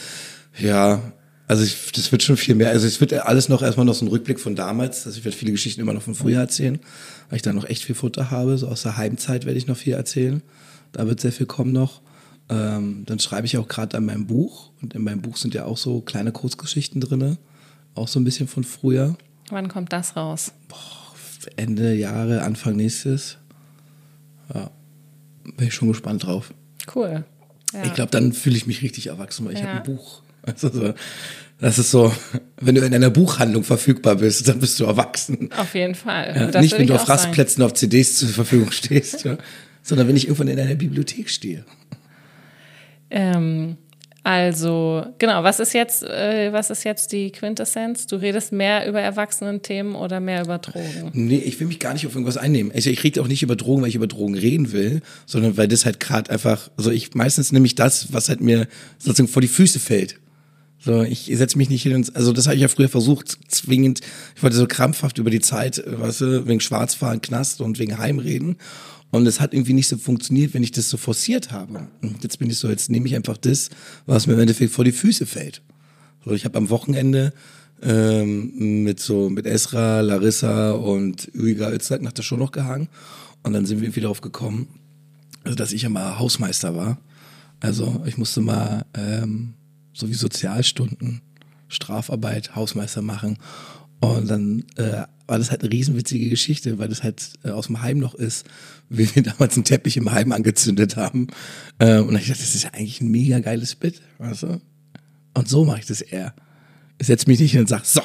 Ja, also ich, das wird schon viel mehr. Also es wird alles noch erstmal noch so ein Rückblick von damals. Also ich werde viele Geschichten immer noch von früher erzählen, weil ich da noch echt viel Futter habe. So aus der Heimzeit werde ich noch viel erzählen. Da wird sehr viel kommen noch. Ähm, dann schreibe ich auch gerade an meinem Buch. Und in meinem Buch sind ja auch so kleine Kurzgeschichten drinne, Auch so ein bisschen von früher. Wann kommt das raus? Ende Jahre, Anfang nächstes. Ja, bin ich schon gespannt drauf. Cool. Ja. Ich glaube, dann fühle ich mich richtig erwachsen, weil ich Ja. habe ein Buch. Also so, das ist so, wenn du in einer Buchhandlung verfügbar bist, dann bist du erwachsen. Auf jeden Fall. Ja, nicht, wenn du auf. Rastplätzen auf CDs zur Verfügung stehst, ja, sondern wenn ich irgendwann in einer Bibliothek stehe. Ähm, also, genau, was ist jetzt, äh, was ist jetzt die Quintessenz? Du redest mehr über Erwachsenen-Themen oder mehr über Drogen? Nee, ich will mich gar nicht auf irgendwas einnehmen. Also ich rede auch nicht über Drogen, weil ich über Drogen reden will, sondern weil das halt gerade einfach, also ich meistens nehme ich das, was halt mir sozusagen vor die Füße fällt. So, ich setze mich nicht hin und, also das habe ich ja früher versucht, zwingend, ich wollte so krampfhaft über die Zeit, äh, weißt du, wegen Schwarzfahren, Knast und wegen Heimreden. Und es hat irgendwie nicht so funktioniert, wenn ich das so forciert habe. Und jetzt bin ich so, jetzt nehme ich einfach das, was mir im Endeffekt vor die Füße fällt. So, ich habe am Wochenende ähm, mit so mit Esra, Larissa und Üiga Öztag nach der Show noch gehangen. Und dann sind wir irgendwie darauf gekommen, also dass ich ja mal Hausmeister war. Also ich musste mal ähm, so wie Sozialstunden, Strafarbeit, Hausmeister machen. Und dann äh, war das halt eine riesenwitzige Geschichte, weil das halt äh, aus dem Heim noch ist, wie wir damals einen Teppich im Heim angezündet haben. Äh, und ich dachte, das ist ja eigentlich ein mega geiles Bit, weißt du? Und so mache ich das eher. Ich setze mich nicht hin und sage, so,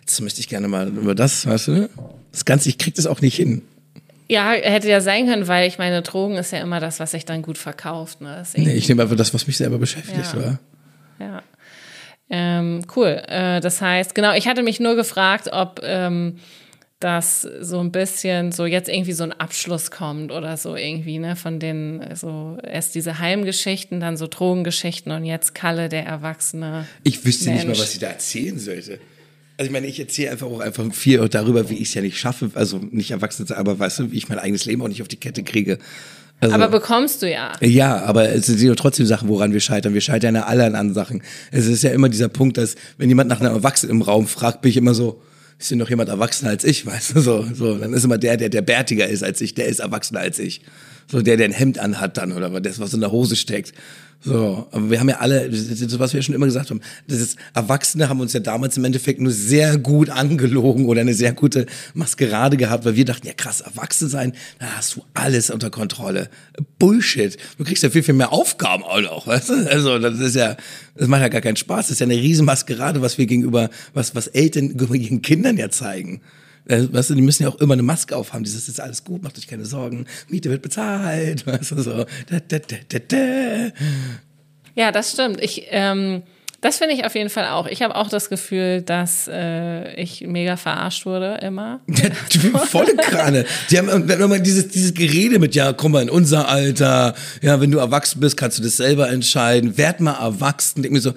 jetzt möchte ich gerne mal über das, weißt du? Das Ganze, ich krieg das auch nicht hin. Ja, hätte ja sein können, weil ich meine, Drogen ist ja immer das, was sich dann gut verkauft. Ne? Nee, ich nehme einfach das, was mich selber beschäftigt, Ja. oder? Ähm, cool. Äh, das heißt, genau, ich hatte mich nur gefragt, ob ähm, das so ein bisschen so jetzt irgendwie so ein Abschluss kommt oder so irgendwie, ne, von den, so erst diese Heimgeschichten, dann so Drogengeschichten und jetzt Kalle, der Erwachsene. Ich wüsste nicht mal, Mensch. was ich da erzählen sollte. Also ich meine, ich erzähle einfach auch einfach viel darüber, wie ich es ja nicht schaffe, also nicht erwachsen zu sein, aber weißt du, wie ich mein eigenes Leben auch nicht auf die Kette kriege. Also, Aber bekommst du ja. ja, aber es sind ja trotzdem Sachen, woran wir scheitern. Wir scheitern ja alle an anderen Sachen. Es ist ja immer dieser Punkt, dass wenn jemand nach einem Erwachsenen im Raum fragt, bin ich immer so, ist denn noch jemand erwachsener als ich, weißt du, so, so, dann ist immer der, der, der bärtiger ist als ich, der ist erwachsener als ich. So, der, der ein Hemd anhat dann, oder das, was in der Hose steckt. So, aber wir haben ja alle, das was wir ja schon immer gesagt haben, das ist, Erwachsene haben uns ja damals im Endeffekt nur sehr gut angelogen oder eine sehr gute Maskerade gehabt, weil wir dachten, ja krass, erwachsen sein, da hast du alles unter Kontrolle. Bullshit. Du kriegst ja viel, viel mehr Aufgaben auch noch, weißt du? Also, das ist ja, das macht ja gar keinen Spaß. Das ist ja eine riesen Maskerade, was wir gegenüber, was, was Eltern gegenüber ihren Kindern ja zeigen. Äh, Weißt du, die müssen ja auch immer eine Maske aufhaben. Dieses ist alles gut, macht euch keine Sorgen. Miete wird bezahlt. Weißt du, so. Da, da, da, da, da. Ja, das stimmt. Ich, ähm, das finde ich auf jeden Fall auch. Ich habe auch das Gefühl, dass äh, ich mega verarscht wurde immer. Ja, volle Krane. Die haben immer dieses, dieses Gerede mit, ja, komm mal in unser Alter. Ja, wenn du erwachsen bist, kannst du das selber entscheiden. Werd mal erwachsen. Denk mir so,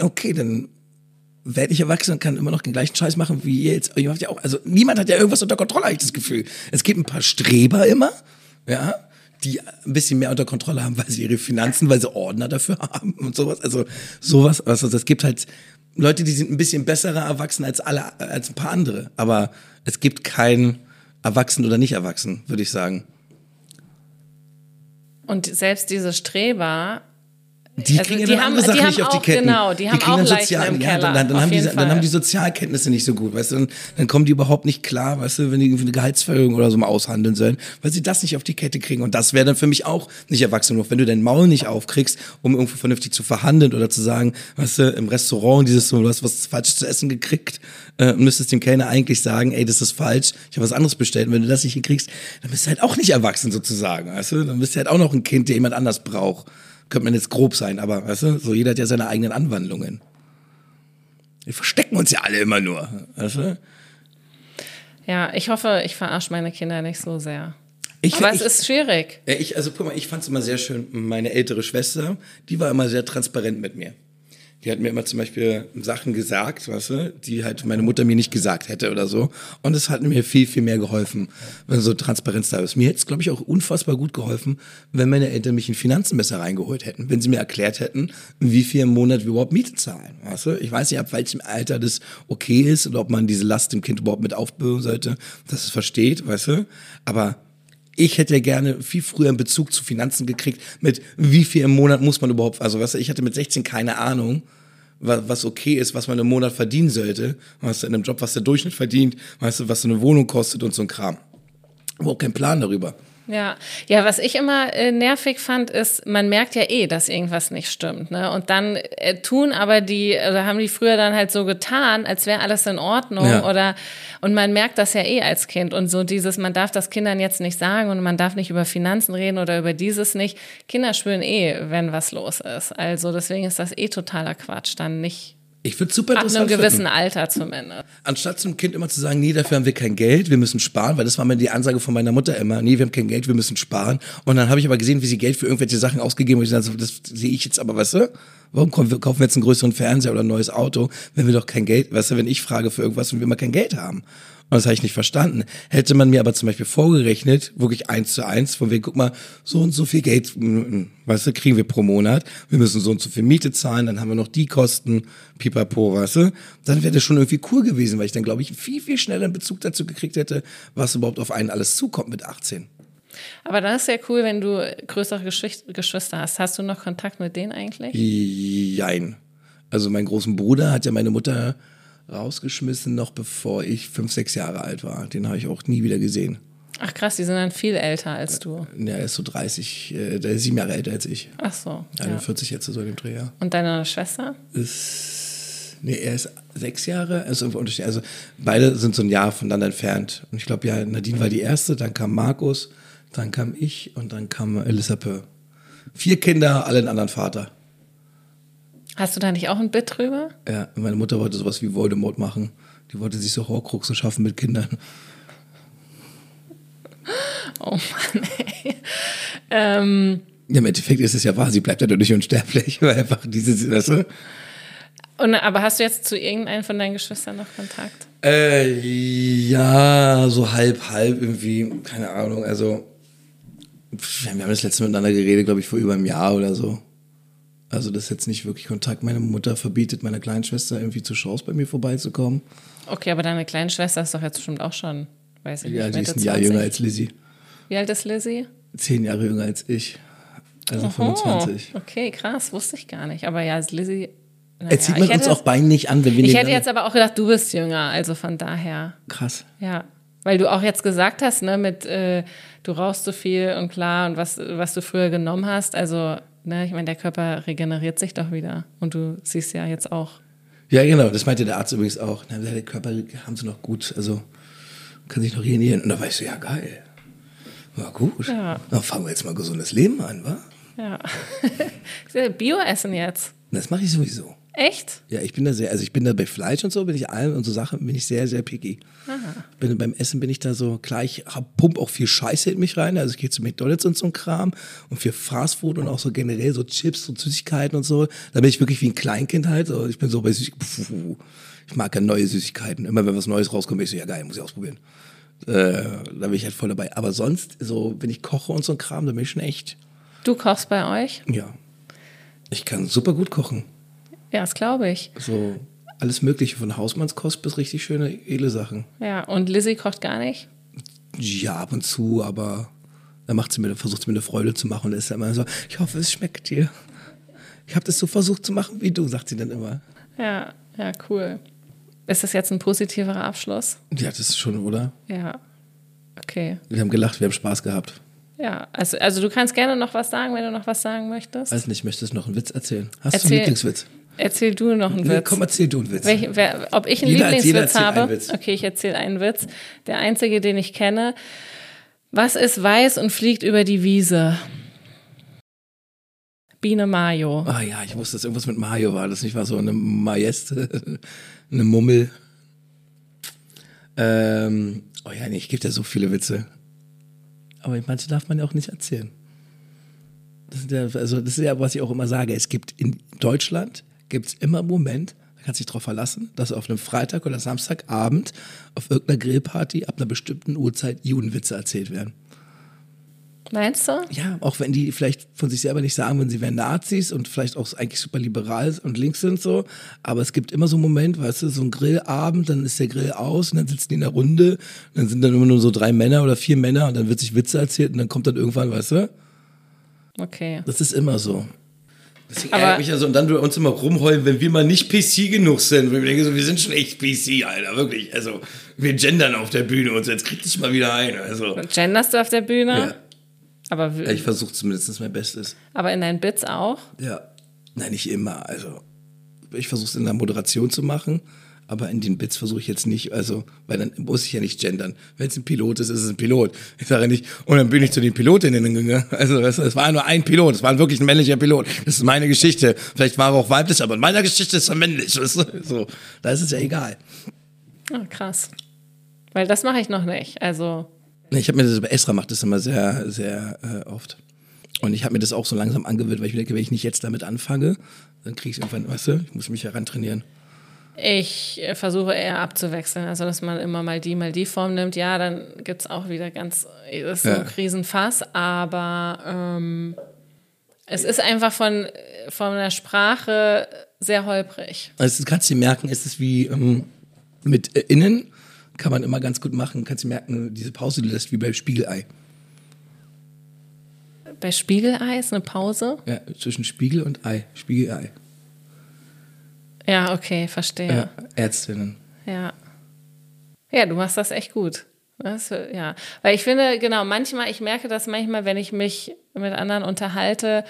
okay, dann werde ich erwachsen und kann immer noch den gleichen Scheiß machen wie ihr jetzt. Ihr habt ja auch, also niemand hat ja irgendwas unter Kontrolle, habe ich das Gefühl. Es gibt ein paar Streber immer, ja, die ein bisschen mehr unter Kontrolle haben, weil sie ihre Finanzen, weil sie Ordner dafür haben und sowas. Also sowas, also es gibt halt Leute, die sind ein bisschen bessere Erwachsene als alle, als ein paar andere. Aber es gibt kein Erwachsen oder nicht Erwachsen, würde ich sagen. Und selbst diese Streber, Die Also kriegen die ja haben- andere Sachen die haben nicht auf die Ketten. genau, die haben kriegen auch dann Leichen sozial- im ja, Dann, dann, auf haben die, dann haben die Sozialkenntnisse nicht so gut, weißt du. Dann, dann kommen die überhaupt nicht klar, weißt du, wenn die irgendwie eine Gehaltserhöhung oder so mal aushandeln sollen, weil sie das nicht auf die Kette kriegen. Und das wäre dann für mich auch nicht erwachsen genug. Wenn du dein Maul nicht aufkriegst, um irgendwie vernünftig zu verhandeln oder zu sagen, weißt du, im Restaurant dieses so, du hast was falsch zu essen gekriegt, äh, müsstest dem Kellner eigentlich sagen, ey, das ist falsch, ich habe was anderes bestellt. Und wenn du das nicht hinkriegst, dann bist du halt auch nicht erwachsen sozusagen, weißt du. Dann bist du halt auch noch ein Kind, der jemand anders braucht. Könnte man jetzt grob sein, aber weißt du, so jeder hat ja seine eigenen Anwandlungen. Wir verstecken uns ja alle immer nur, weißt du? ja, ich hoffe, ich verarsche meine Kinder nicht so sehr. Ich, Aber ich, es ist schwierig. Ich, also guck mal, ich fand es immer sehr schön. Meine ältere Schwester, die war immer sehr transparent mit mir. Die hat mir immer zum Beispiel Sachen gesagt, weißt du, die halt meine Mutter mir nicht gesagt hätte oder so. Und es hat mir viel, viel mehr geholfen, wenn so Transparenz da ist. Mir hätte es, glaube ich, auch unfassbar gut geholfen, wenn meine Eltern mich in Finanzen besser reingeholt hätten. Wenn sie mir erklärt hätten, wie viel im Monat wir überhaupt Miete zahlen. Weißt du? Ich weiß nicht, ab welchem Alter das okay ist oder ob man diese Last dem Kind überhaupt mit aufbürden sollte, dass es versteht, weißt du? Aber ich hätte gerne viel früher einen Bezug zu Finanzen gekriegt, mit wie viel im Monat muss man überhaupt, also weißt du, ich hatte mit 16 keine Ahnung, was, okay ist, was man im Monat verdienen sollte, weißt du, in einem Job, was der Durchschnitt verdient, weißt du, was so eine Wohnung kostet und so ein Kram. Überhaupt kein Plan darüber. Ja, ja, was ich immer äh, nervig fand, ist, man merkt ja eh, dass irgendwas nicht stimmt, ne? Und dann äh, tun aber die, oder haben die früher dann halt so getan, als wäre alles in Ordnung Ja. oder und man merkt das ja eh als Kind und so dieses, man darf das Kindern jetzt nicht sagen und man darf nicht über Finanzen reden oder über dieses nicht. Kinder spüren eh, wenn was los ist. Also deswegen ist das eh totaler Quatsch, dann nicht Ich würde super ab einem interessant gewissen finden. Alter zumindest. Anstatt zum Kind immer zu sagen, nee, dafür haben wir kein Geld, wir müssen sparen, weil das war mir die Ansage von meiner Mutter immer, nee, wir haben kein Geld, wir müssen sparen. Und dann habe ich aber gesehen, wie sie Geld für irgendwelche Sachen ausgegeben haben. Und ich dachte, das sehe ich jetzt aber, weißt du? Warum kaufen wir kaufen wir jetzt einen größeren Fernseher oder ein neues Auto, wenn wir doch kein Geld, weißt du, wenn ich frage für irgendwas und wir mal kein Geld haben? Und das habe ich nicht verstanden. Hätte man mir aber zum Beispiel vorgerechnet, wirklich eins zu eins, von wegen, guck mal, so und so viel Geld, mm, mm, weißt du, kriegen wir pro Monat. Wir müssen so und so viel Miete zahlen, dann haben wir noch die Kosten, pipapo, weißt du. Dann wäre das schon irgendwie cool gewesen, weil ich dann, glaube ich, viel, viel schneller einen Bezug dazu gekriegt hätte, was überhaupt auf einen alles zukommt mit 18. Aber dann ist ja cool, wenn du größere Geschwister hast. Hast du noch Kontakt mit denen eigentlich? Jein. Also meinen großen Bruder hat ja meine Mutter rausgeschmissen, noch bevor ich fünf, sechs Jahre alt war. Den habe ich auch nie wieder gesehen. Ach krass, die sind dann viel älter als du. Ja, er ist so 30, äh, der ist sieben Jahre älter als ich. Ach so. Ja. 41 jetzt so in dem Dreh, ja. Und deine Schwester? Ist, nee, er ist sechs Jahre, also, also beide sind so ein Jahr voneinander entfernt. Und ich glaube, ja, Nadine war die erste, dann kam Markus, dann kam ich und dann kam Elisabeth. Vier Kinder, alle einen anderen Vater. Hast du da nicht auch ein Bit drüber? Ja, meine Mutter wollte sowas wie Voldemort machen. Die wollte sich so Horcruxe schaffen mit Kindern. Oh Mann, ey. ähm, Ja, Im Endeffekt ist es ja wahr, sie bleibt ja dadurch unsterblich, weil einfach diese, weißt du? und, aber hast du jetzt zu irgendeinem von deinen Geschwistern noch Kontakt? Äh, ja, so halb, halb irgendwie, keine Ahnung, also wir haben das letzte Mal miteinander geredet, glaube ich, vor über einem Jahr oder so. Also das ist jetzt nicht wirklich Kontakt. Meine Mutter verbietet meiner kleinen Schwester irgendwie zu Shows bei mir vorbeizukommen. Okay, aber deine kleine Schwester ist doch jetzt bestimmt auch schon, weiß ich Ja, nicht, die ist ein Jahr 20. jünger als Lizzie. Wie alt ist Lizzie? Zehn Jahre jünger als ich. Also Oh, 25. okay, krass, wusste ich gar nicht. Aber ja, ist Lizzie. naja, Jetzt sieht man uns auch beiden nicht an, wenn wir Ich hätte jetzt aber auch gedacht, du bist jünger, also von daher. Krass. Ja, weil du auch jetzt gesagt hast, ne, mit äh, du rauchst so viel und klar und was, was du früher genommen hast. Also, ne, ich meine, der Körper regeneriert sich doch wieder. Und du siehst ja jetzt auch. Ja, genau, das meinte der Arzt übrigens auch. Na, der Körper haben sie noch gut, also kann sich noch regenerieren. Und da war ich so, ja, geil. War gut. Ja. Dann fangen wir jetzt mal gesundes Leben an, wa? Ja. Bio-Essen jetzt. Das mache ich sowieso. Echt? Ja, ich bin da sehr, also ich bin da bei Fleisch und so, bin ich allem und so Sachen, bin ich sehr, sehr picky. Bin, beim Essen bin ich da so, klar, ich hab, pump auch viel Scheiße in mich rein, also ich gehe zu McDonalds und so ein Kram und für Fastfood und auch so generell so Chips und Süßigkeiten und so, da bin ich wirklich wie ein Kleinkind halt, so, ich bin so bei Süßigkeiten, ich mag ja neue Süßigkeiten, immer wenn was Neues rauskommt, bin ich so, ja geil, muss ich ausprobieren. Äh, da bin ich halt voll dabei, aber sonst, so, wenn ich koche und so ein Kram, da bin ich schon echt, Du kochst bei euch? ja, ich kann super gut kochen. Ja, das glaube ich. So alles Mögliche, von Hausmannskost bis richtig schöne, edle Sachen. Ja, und Lizzie kocht gar nicht? Ja, ab und zu, aber da macht sie mir, versucht sie mir eine Freude zu machen und ist dann immer so, ich hoffe, es schmeckt dir. Ich habe das so versucht zu machen wie du, sagt sie dann immer. Ja, ja, cool. Ist das jetzt ein positiverer Abschluss? Ja, das ist schon, oder? Ja. Okay. Wir haben gelacht, wir haben Spaß gehabt. Ja, also, also du kannst gerne noch was sagen, wenn du noch was sagen möchtest. Weiß nicht, möchtest du noch einen Witz erzählen? Hast du Erzähl- einen Lieblingswitz? Erzähl du noch einen Nee, Witz. komm, erzähl du einen Witz. Welch, wer, ob ich einen Jeder- Lieblingswitz erzählt habe? Witz. Okay, ich erzähle einen Witz. Der einzige, den ich kenne. Was ist weiß und fliegt über die Wiese? Biene Mayo. Ah ja, ich wusste, dass irgendwas mit Mario war. Das nicht war so eine Majeste, eine Mummel. Ähm, oh ja, nee, ich gebe dir so viele Witze. aber manche darf man ja auch nicht erzählen. Das ist ja, also das ist ja, was ich auch immer sage. Es gibt in Deutschland gibt es immer einen Moment, da kannst du dich darauf verlassen, dass auf einem Freitag oder Samstagabend auf irgendeiner Grillparty ab einer bestimmten Uhrzeit Judenwitze erzählt werden. Meinst du? Ja, auch wenn die vielleicht von sich selber nicht sagen, wenn sie wären Nazis und vielleicht auch eigentlich super liberal und links sind so. Aber es gibt immer so einen Moment, weißt du, so ein Grillabend, dann ist der Grill aus und dann sitzen die in der Runde. dann sind dann immer nur so drei Männer oder vier Männer und dann wird sich Witze erzählt und dann kommt dann irgendwann, weißt du? Okay. Das ist immer so. Deswegen ärgert mich ja so, und dann wir uns immer rumheulen, wenn wir mal nicht PC genug sind. Wir denken so, wir sind schon echt PC, Alter, wirklich. Also, wir gendern auf der Bühne und so, jetzt krieg dich mal wieder ein. Also. Und genderst du auf der Bühne? Ja. Aber ja, ich versuche zumindest mein Bestes. Aber in deinen Bits auch? Ja. Nein, nicht immer. Also, ich versuche es in der Moderation zu machen, aber in den Bits versuche ich jetzt nicht, also, weil dann muss ich ja nicht gendern. Wenn es ein Pilot ist, ist es ein Pilot. Ich sage nicht, und dann bin ich zu den Pilotinnen gegangen. Also, es war nur ein Pilot, es war wirklich ein männlicher Pilot. Das ist meine Geschichte. Vielleicht war er auch weiblich, aber in meiner Geschichte ist er männlich. So, da ist es ja egal. Ah, krass. Weil das mache ich noch nicht. Also, ich habe mir das bei Esra macht das immer sehr, sehr äh, oft. Und ich habe mir das auch so langsam angewöhnt, weil ich denke, wenn ich nicht jetzt damit anfange, dann kriege ich es irgendwann, weißt du, ich muss mich herantrainieren. Ich äh, versuche eher abzuwechseln, also dass man immer mal die, mal die Form nimmt. Ja, dann gibt es auch wieder ganz, das ist ja. ein Krisenfass, aber ähm, es ist einfach von, von der Sprache sehr holprig. Also kannst du merken, es ist wie ähm, mit äh, innen kann man immer ganz gut machen. Kannst du merken, diese Pause, die lässt wie bei Spiegelei. Bei Spiegelei ist eine Pause? Ja, zwischen Spiegel und Ei. Spiegelei. Ja, okay, verstehe. Ja, Ärztinnen. Ja. Ja, du machst das echt gut. Das, ja, weil ich finde, genau, manchmal, ich merke das manchmal, wenn ich mich mit anderen unterhalte,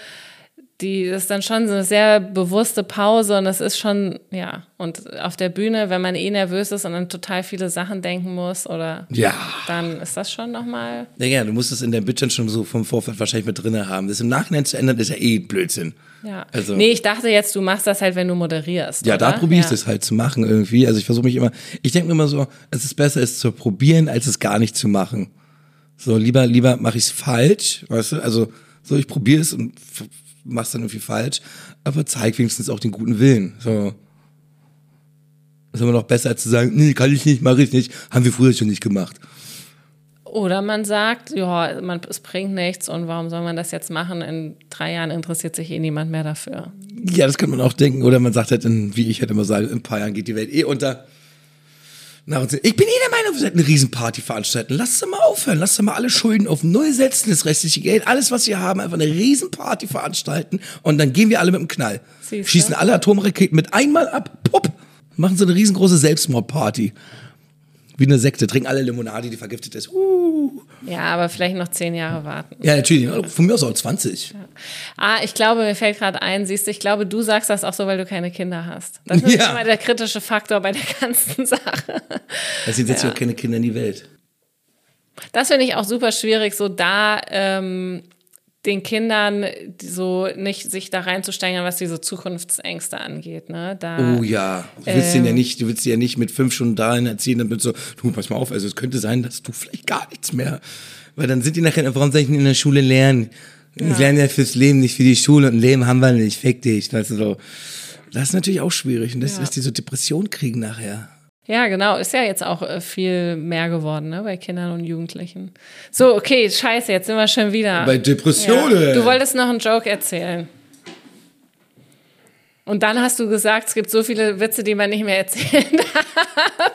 die ist dann schon so eine sehr bewusste Pause und das ist schon, ja, und auf der Bühne, wenn man eh nervös ist und an total viele Sachen denken muss oder ja. dann ist das schon nochmal. Ja, ja, du musst es in der Bitch schon so vom Vorfeld wahrscheinlich mit drin haben. Das im Nachhinein zu ändern, ist ja eh Blödsinn. Ja. Also, nee, ich dachte jetzt, du machst das halt, wenn du moderierst. Ja, oder? da probiere ich ja. das halt zu machen irgendwie. Also ich versuche mich immer, ich denke mir immer so, es ist besser, es zu probieren, als es gar nicht zu machen. So, lieber, lieber mache ich es falsch, weißt du? Also, so, ich probiere es und machst dann irgendwie falsch, aber zeig wenigstens auch den guten Willen. So. Das ist immer noch besser, als zu sagen, nee, kann ich nicht, mache ich nicht, haben wir früher schon nicht gemacht. Oder man sagt, ja, man, es bringt nichts und warum soll man das jetzt machen? In drei Jahren interessiert sich eh niemand mehr dafür. Ja, das kann man auch denken. Oder man sagt halt, in, wie ich halt immer sage, in ein paar Jahren geht die Welt eh unter. Na, ich bin eh der Meinung, wir sollten eine Riesenparty veranstalten. Lasst doch mal aufhören. Lasst doch mal alle Schulden auf Null setzen, das restliche Geld, alles, was wir haben, einfach eine Riesenparty veranstalten und dann gehen wir alle mit dem Knall. Siehste? Schießen alle Atomraketen mit einmal ab, pupp, machen so eine riesengroße Selbstmordparty wie eine Sekte, trinken alle Limonade, die vergiftet ist. Uh. Ja, aber vielleicht noch zehn Jahre warten. Ja, natürlich. Von mir aus auch 20. Ja. Ah, ich glaube, mir fällt gerade ein, siehst du, ich glaube, du sagst das auch so, weil du keine Kinder hast. Das ist ja. immer der kritische Faktor bei der ganzen Sache. Deswegen setzt ja. auch keine Kinder in die Welt. Das finde ich auch super schwierig, so da ähm, den Kindern so nicht sich da reinzusteigern, was diese Zukunftsängste angeht. Ne? Da, oh ja, du willst ähm, ja nicht, du willst sie ja nicht mit fünf Stunden dahin erziehen, dann wird so, du pass mal auf, also es könnte sein, dass du vielleicht gar nichts mehr, weil dann sind die nachher, warum soll ich in der Schule lernen? Ja. Ich lerne ja fürs Leben, nicht für die Schule und ein Leben haben wir nicht, fick dich, weißt du so. Das ist natürlich auch schwierig und das, ja. dass die so Depression kriegen nachher. Ja, genau. Ist ja jetzt auch äh, viel mehr geworden, ne, bei Kindern und Jugendlichen. So, okay, scheiße, jetzt sind wir schon wieder. Bei Depressionen. Ja. Du wolltest noch einen Joke erzählen. Und dann hast du gesagt, es gibt so viele Witze, die man nicht mehr erzählen darf.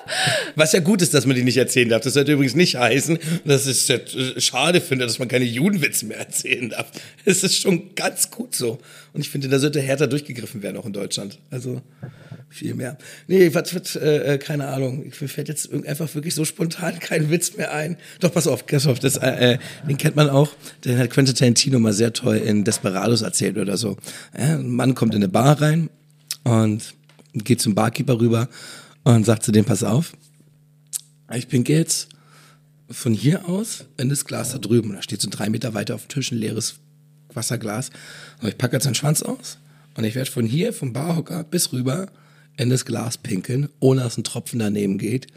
Was ja gut ist, dass man die nicht erzählen darf. Das sollte übrigens nicht heißen, dass ich es äh, schade finde, dass man keine Judenwitze mehr erzählen darf. Es ist schon ganz gut so. Und ich finde, da sollte härter durchgegriffen werden, auch in Deutschland. Also viel mehr. Nee, was wird, äh, äh, keine Ahnung. Mir fällt jetzt einfach wirklich so spontan kein Witz mehr ein. Doch, pass auf, pass auf, das, äh, äh, den kennt man auch. Den hat Quentin Tarantino mal sehr toll in Desperados erzählt oder so. Ja, ein Mann kommt in eine Bar rein und geht zum Barkeeper rüber und sagt zu dem, pass auf, ich pinke jetzt von hier aus in das Glas da drüben. Da steht so drei Meter weiter auf dem Tisch ein leeres Wasserglas. Und ich packe jetzt seinen Schwanz aus und ich werde von hier, vom Barhocker bis rüber in das Glas pinkeln, ohne dass ein Tropfen daneben geht.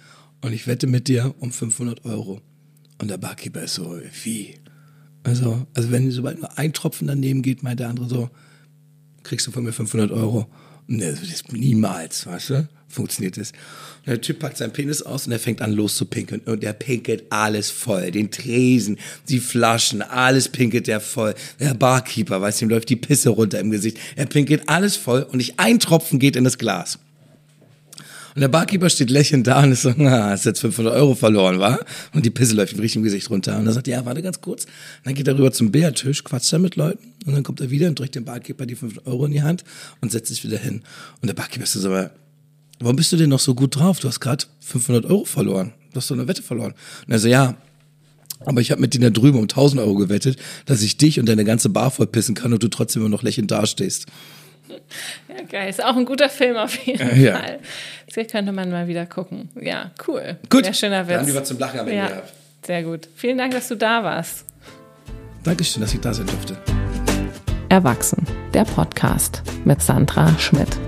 Und ich wette mit dir um 500 Euro. Und der Barkeeper ist so, wie? Also, also wenn sobald nur ein Tropfen daneben geht, meint der andere so, kriegst du von mir 500 Euro. Ne, das ist niemals, weißt du? Funktioniert das. Und der Typ packt seinen Penis aus und er fängt an loszupinkeln. Und der pinkelt alles voll. Den Tresen, die Flaschen, alles pinkelt der voll. Der Barkeeper, weißt du, ihm läuft die Pisse runter im Gesicht. Er pinkelt alles voll und nicht ein Tropfen geht in das Glas. Und der Barkeeper steht lächelnd da und ist so, na, hast jetzt 500 Euro verloren, wa? Und die Pisse läuft ihm richtig im Gesicht runter. Und er sagt, ja, warte ganz kurz. Und dann geht er rüber zum Bärtisch, quatscht da mit Leuten. Und dann kommt er wieder und drückt dem Barkeeper die 500 Euro in die Hand und setzt sich wieder hin. Und der Barkeeper ist so, aber warum bist du denn noch so gut drauf? Du hast gerade 500 Euro verloren. Du hast so eine Wette verloren. Und er so, ja, aber ich habe mit denen da drüben um 1000 Euro gewettet, dass ich dich und deine ganze Bar vollpissen kann und du trotzdem immer noch lächelnd dastehst. Ja, geil. Ist auch ein guter Film auf jeden ja. Fall. Das könnte man mal wieder gucken. Ja, cool. Gut. Sehr schöner Witz. Dann haben wir zum Lachen am Ende ja, gehabt. Sehr gut. Vielen Dank, dass du da warst. Dankeschön, dass ich da sein durfte. Erwachsen, der Podcast mit Sandra Schmidt.